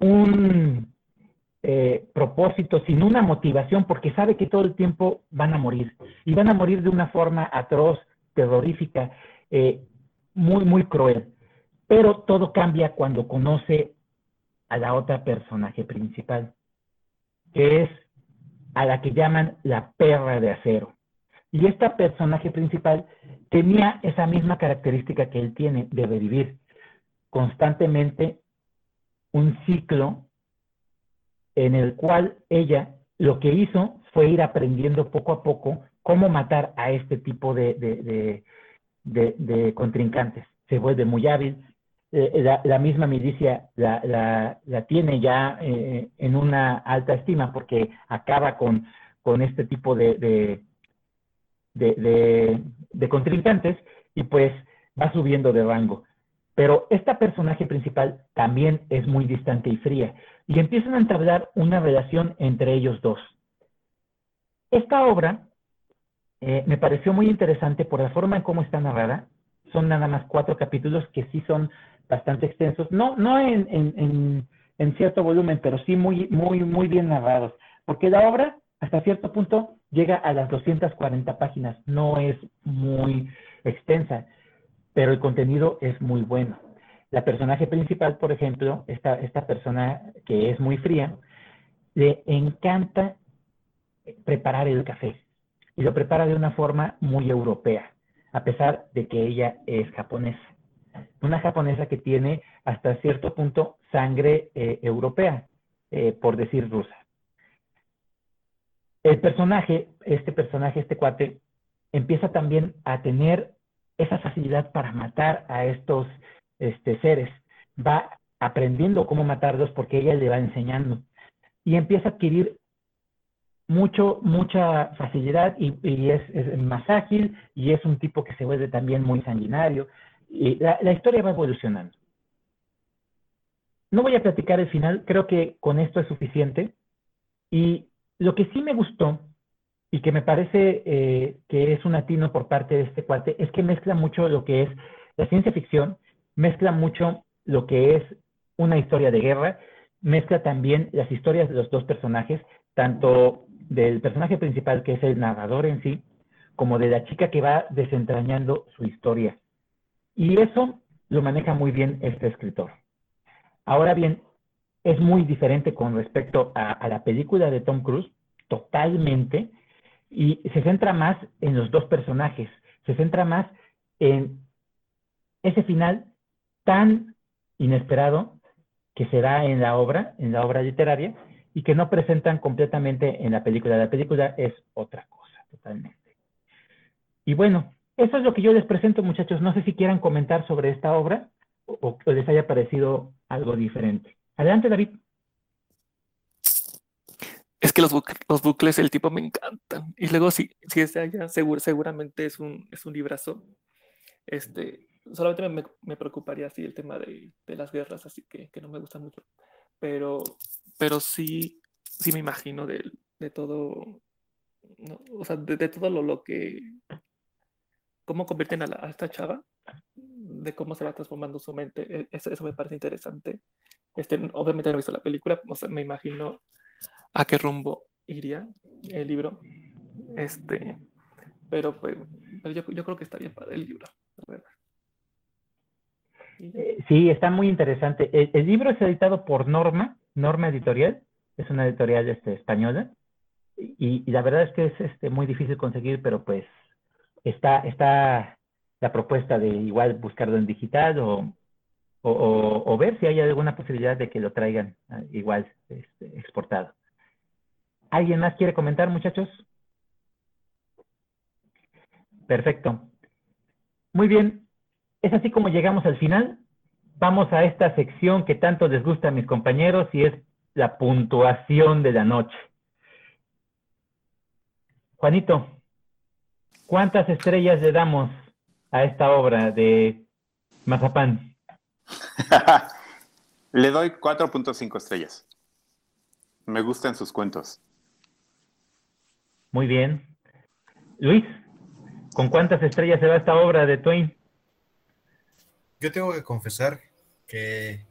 un eh, propósito, sin una motivación, porque sabe que todo el tiempo van a morir. Y van a morir de una forma atroz, terrorífica, eh, muy, muy cruel. Pero todo cambia cuando conoce a la otra personaje principal, que es a la que llaman la perra de acero. Y esta personaje principal tenía esa misma característica que él tiene de revivir constantemente un ciclo en el cual ella lo que hizo fue ir aprendiendo poco a poco cómo matar a este tipo de, de, contrincantes. Se vuelve muy hábil. Eh, la, misma milicia la, tiene ya eh, en una alta estima porque acaba con, con este tipo de, de contrincantes y pues va subiendo de rango. Pero esta personaje principal también es muy distante y fría y empiezan a entablar una relación entre ellos dos. Esta obra eh, me pareció muy interesante por la forma en cómo está narrada. Son nada más cuatro capítulos que sí son bastante extensos, no, no en, en, cierto volumen, pero sí muy, muy, muy bien narrados, porque la obra hasta cierto punto llega a las 240 páginas, no es muy extensa, pero el contenido es muy bueno. La personaje principal, por ejemplo, esta, esta persona que es muy fría, le encanta preparar el café y lo prepara de una forma muy europea, a pesar de que ella es japonesa. Una japonesa que tiene hasta cierto punto sangre eh, europea, eh, por decir rusa. el personaje, este personaje, este cuate, empieza también a tener esa facilidad para matar a estos este, seres. Va aprendiendo cómo matarlos porque ella le va enseñando. Y empieza a adquirir mucho, mucha facilidad y, es, más ágil y es un tipo que se vuelve también muy sanguinario. La historia va evolucionando. No voy a platicar el final, creo que con esto es suficiente. Y lo que sí me gustó y que me parece eh, que es un atino por parte de este cuate es que mezcla mucho lo que es la ciencia ficción, mezcla mucho lo que es una historia de guerra, mezcla también las historias de los dos personajes, tanto del personaje principal que es el narrador en sí, como de la chica que va desentrañando su historia. Y eso lo maneja muy bien este escritor. Ahora bien, es muy diferente con respecto a, la película de Tom Cruise, totalmente, y se centra más en los dos personajes, se centra más en ese final tan inesperado que se da en la obra, en la obra literaria, y que no presentan completamente en la película. La película es otra cosa, totalmente. Y bueno, eso es lo que yo les presento, muchachos. No sé si quieran comentar sobre esta obra o, les haya parecido algo diferente. Adelante, David. Es que los, los bucles del tipo me encantan. Y luego, si, si es allá, seguramente es un, es un librazo. Este, solamente me, me, preocuparía así el tema de, de las guerras, así que, que, no me gusta mucho. Pero, pero sí, sí me imagino de, de todo, o sea, de, todo lo, lo que, cómo convierten a, la, a esta chava de cómo se va transformando su mente. E, eso, eso me parece interesante. Este, obviamente no he visto la película, o sea, me imagino a qué rumbo iría el libro. Este, pero, pues, yo, yo, creo que bien para el libro, eh, Sí, está muy interesante. El, el, libro es editado por Norma, Norma Editorial, es una editorial este, española, y, y, la verdad es que es este, muy difícil conseguir, pero pues está, está la propuesta de igual buscarlo en digital o, o, ver si hay alguna posibilidad de que lo traigan ah, igual este, exportado. ¿Alguien más quiere comentar, muchachos? Perfecto. Muy bien. Es así como llegamos al final. Vamos a esta sección que tanto les gusta a mis compañeros y es la puntuación de la noche. Juanito, ¿cuántas estrellas le damos a esta obra de Mazapán? Le doy 4.5 estrellas. Me gustan sus cuentos. Muy bien. Luis, ¿con cuántas estrellas se va esta obra de Twain? Yo tengo que confesar que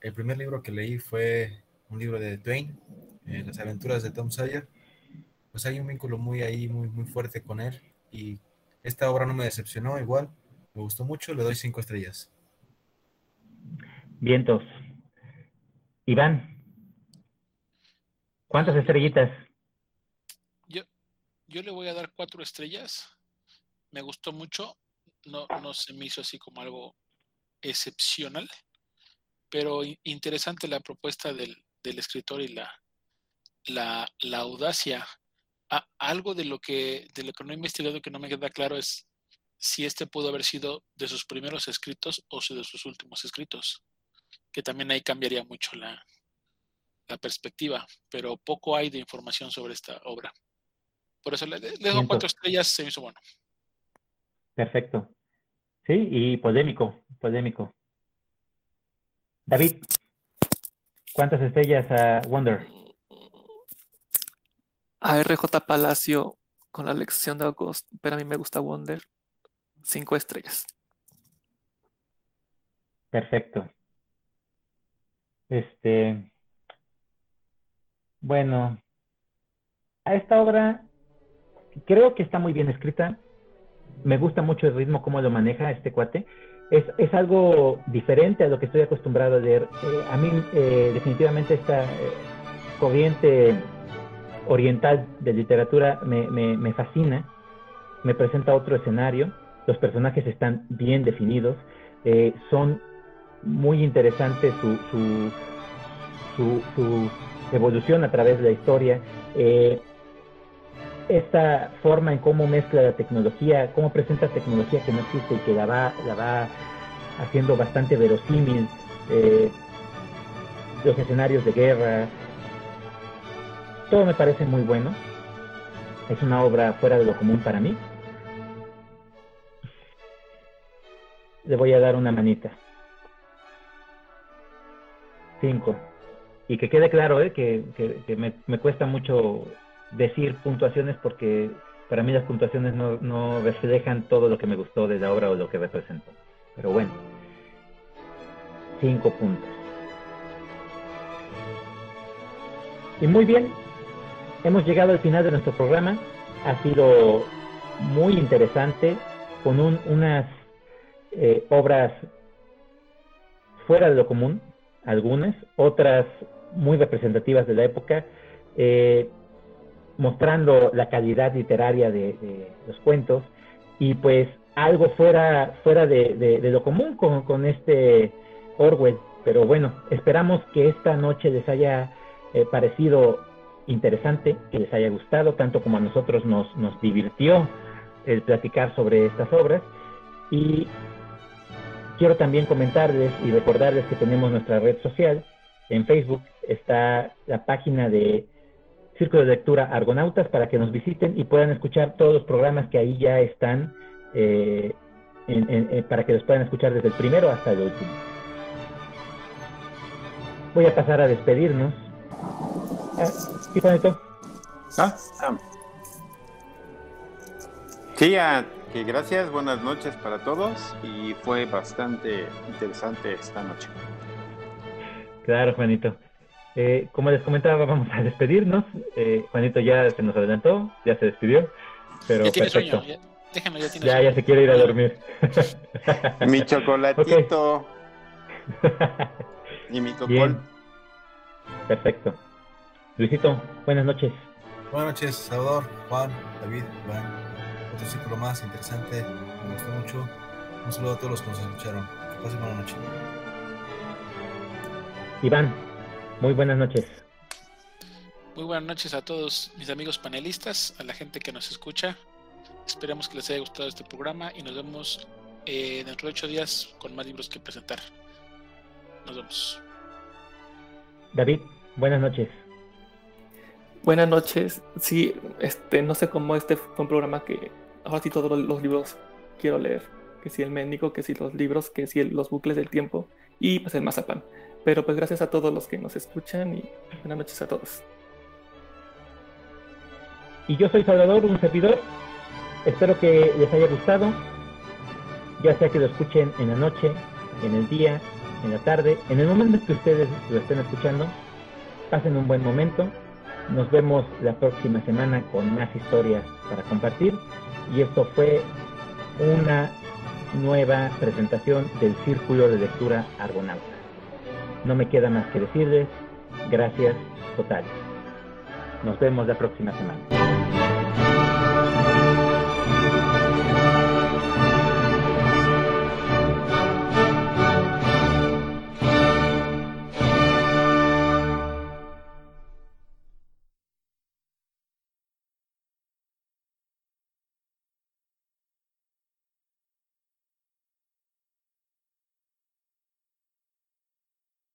el primer libro que leí fue un libro de Twain, eh, Las aventuras de Tom Sawyer. Pues hay un vínculo muy ahí, muy, muy fuerte con él. Y esta obra no me decepcionó igual. Me gustó mucho, le doy cinco estrellas. Vientos. Iván, ¿cuántas estrellitas? Yo, yo le voy a dar cuatro estrellas. Me gustó mucho. No, no se me hizo así como algo excepcional, pero interesante la propuesta del, del escritor y la, la, la audacia. Algo de lo, que, de lo que no he investigado que no me queda claro es si este pudo haber sido de sus primeros escritos o de sus últimos escritos que también ahí cambiaría mucho la, la perspectiva, pero poco hay de información sobre esta obra. Por eso le, le doy cuatro estrellas, se me hizo bueno. Perfecto. Sí, y polémico, polémico. David, ¿cuántas estrellas a Wonder? A RJ Palacio con la lección de August, pero a mí me gusta Wonder. Cinco estrellas. Perfecto. Este, bueno, a esta obra creo que está muy bien escrita. Me gusta mucho el ritmo, cómo lo maneja este cuate. Es, es algo diferente a lo que estoy acostumbrado a leer. Eh, a mí eh, definitivamente esta eh, corriente oriental de literatura me, me, me, fascina. Me presenta otro escenario. Los personajes están bien definidos. son muy interesante su, su, su, evolución a través de la historia. Eh, esta forma en cómo mezcla la tecnología, cómo presenta tecnología que no existe y que la va, la va haciendo bastante verosímil, eh, los escenarios de guerra, todo me parece muy bueno. Es una obra fuera de lo común para mí. Le voy a dar una manita. Cinco. Y que quede claro, ¿eh? que, que, me, cuesta mucho decir puntuaciones porque para mí las puntuaciones no, no reflejan todo lo que me gustó de la obra o lo que representó. Pero bueno, cinco puntos. Y muy bien, hemos llegado al final de nuestro programa. Ha sido muy interesante con unas eh, obras fuera de lo común, algunas, otras muy representativas de la época, eh, mostrando la calidad literaria de, los cuentos y pues algo fuera, fuera de, lo común con, con, este Orwell. Pero bueno, esperamos que esta noche les haya eh, parecido interesante, que les haya gustado, tanto como a nosotros nos, nos divirtió el platicar sobre estas obras. Y quiero también comentarles y recordarles que tenemos nuestra red social. En Facebook está la página de Círculo de Lectura Argonautas para que nos visiten y puedan escuchar todos los programas que ahí ya están eh, para que los puedan escuchar desde el primero hasta el último. Voy a pasar a despedirnos. ¿Sí, Juanito? ¿Ah? ah. Sí, que gracias, buenas noches para todos y fue bastante interesante esta noche. Claro, Juanito. Eh, como les comentaba, vamos a despedirnos. Eh, Juanito ya se nos adelantó, ya se despidió. Pero ya tiene perfecto. Sueño, ya, ya, se quiere ir a dormir. Mi chocolatito. y mi cocol. Perfecto. Luisito, buenas noches. Buenas noches, Salvador, Juan, David, Juan. Otro círculo más interesante, me gustó mucho. Un saludo a todos los que nos escucharon. Que pasen buena noche. Iván, muy buenas noches. Muy buenas noches a todos mis amigos panelistas, a la gente que nos escucha. Esperamos que les haya gustado este programa y nos vemos eh, dentro de ocho días con más libros que presentar. Nos vemos. David, buenas noches. Buenas noches. Sí, este, no sé cómo este fue un programa que ahora sí todos los libros quiero leer. Que si el médico, que si los libros, que si los bucles del tiempo y pues el mazapán. Pero pues gracias a todos los que nos escuchan y buenas noches a todos. Y yo soy Salvador, un servidor. Espero que les haya gustado. Ya sea que lo escuchen en la noche, en el día, en la tarde, en el momento que ustedes lo estén escuchando. Pasen un buen momento nos vemos la próxima semana con más historias para compartir. Y esto fue una nueva presentación del Círculo de Lectura Argonauta. No me queda más que decirles gracias totales. Nos vemos la próxima semana.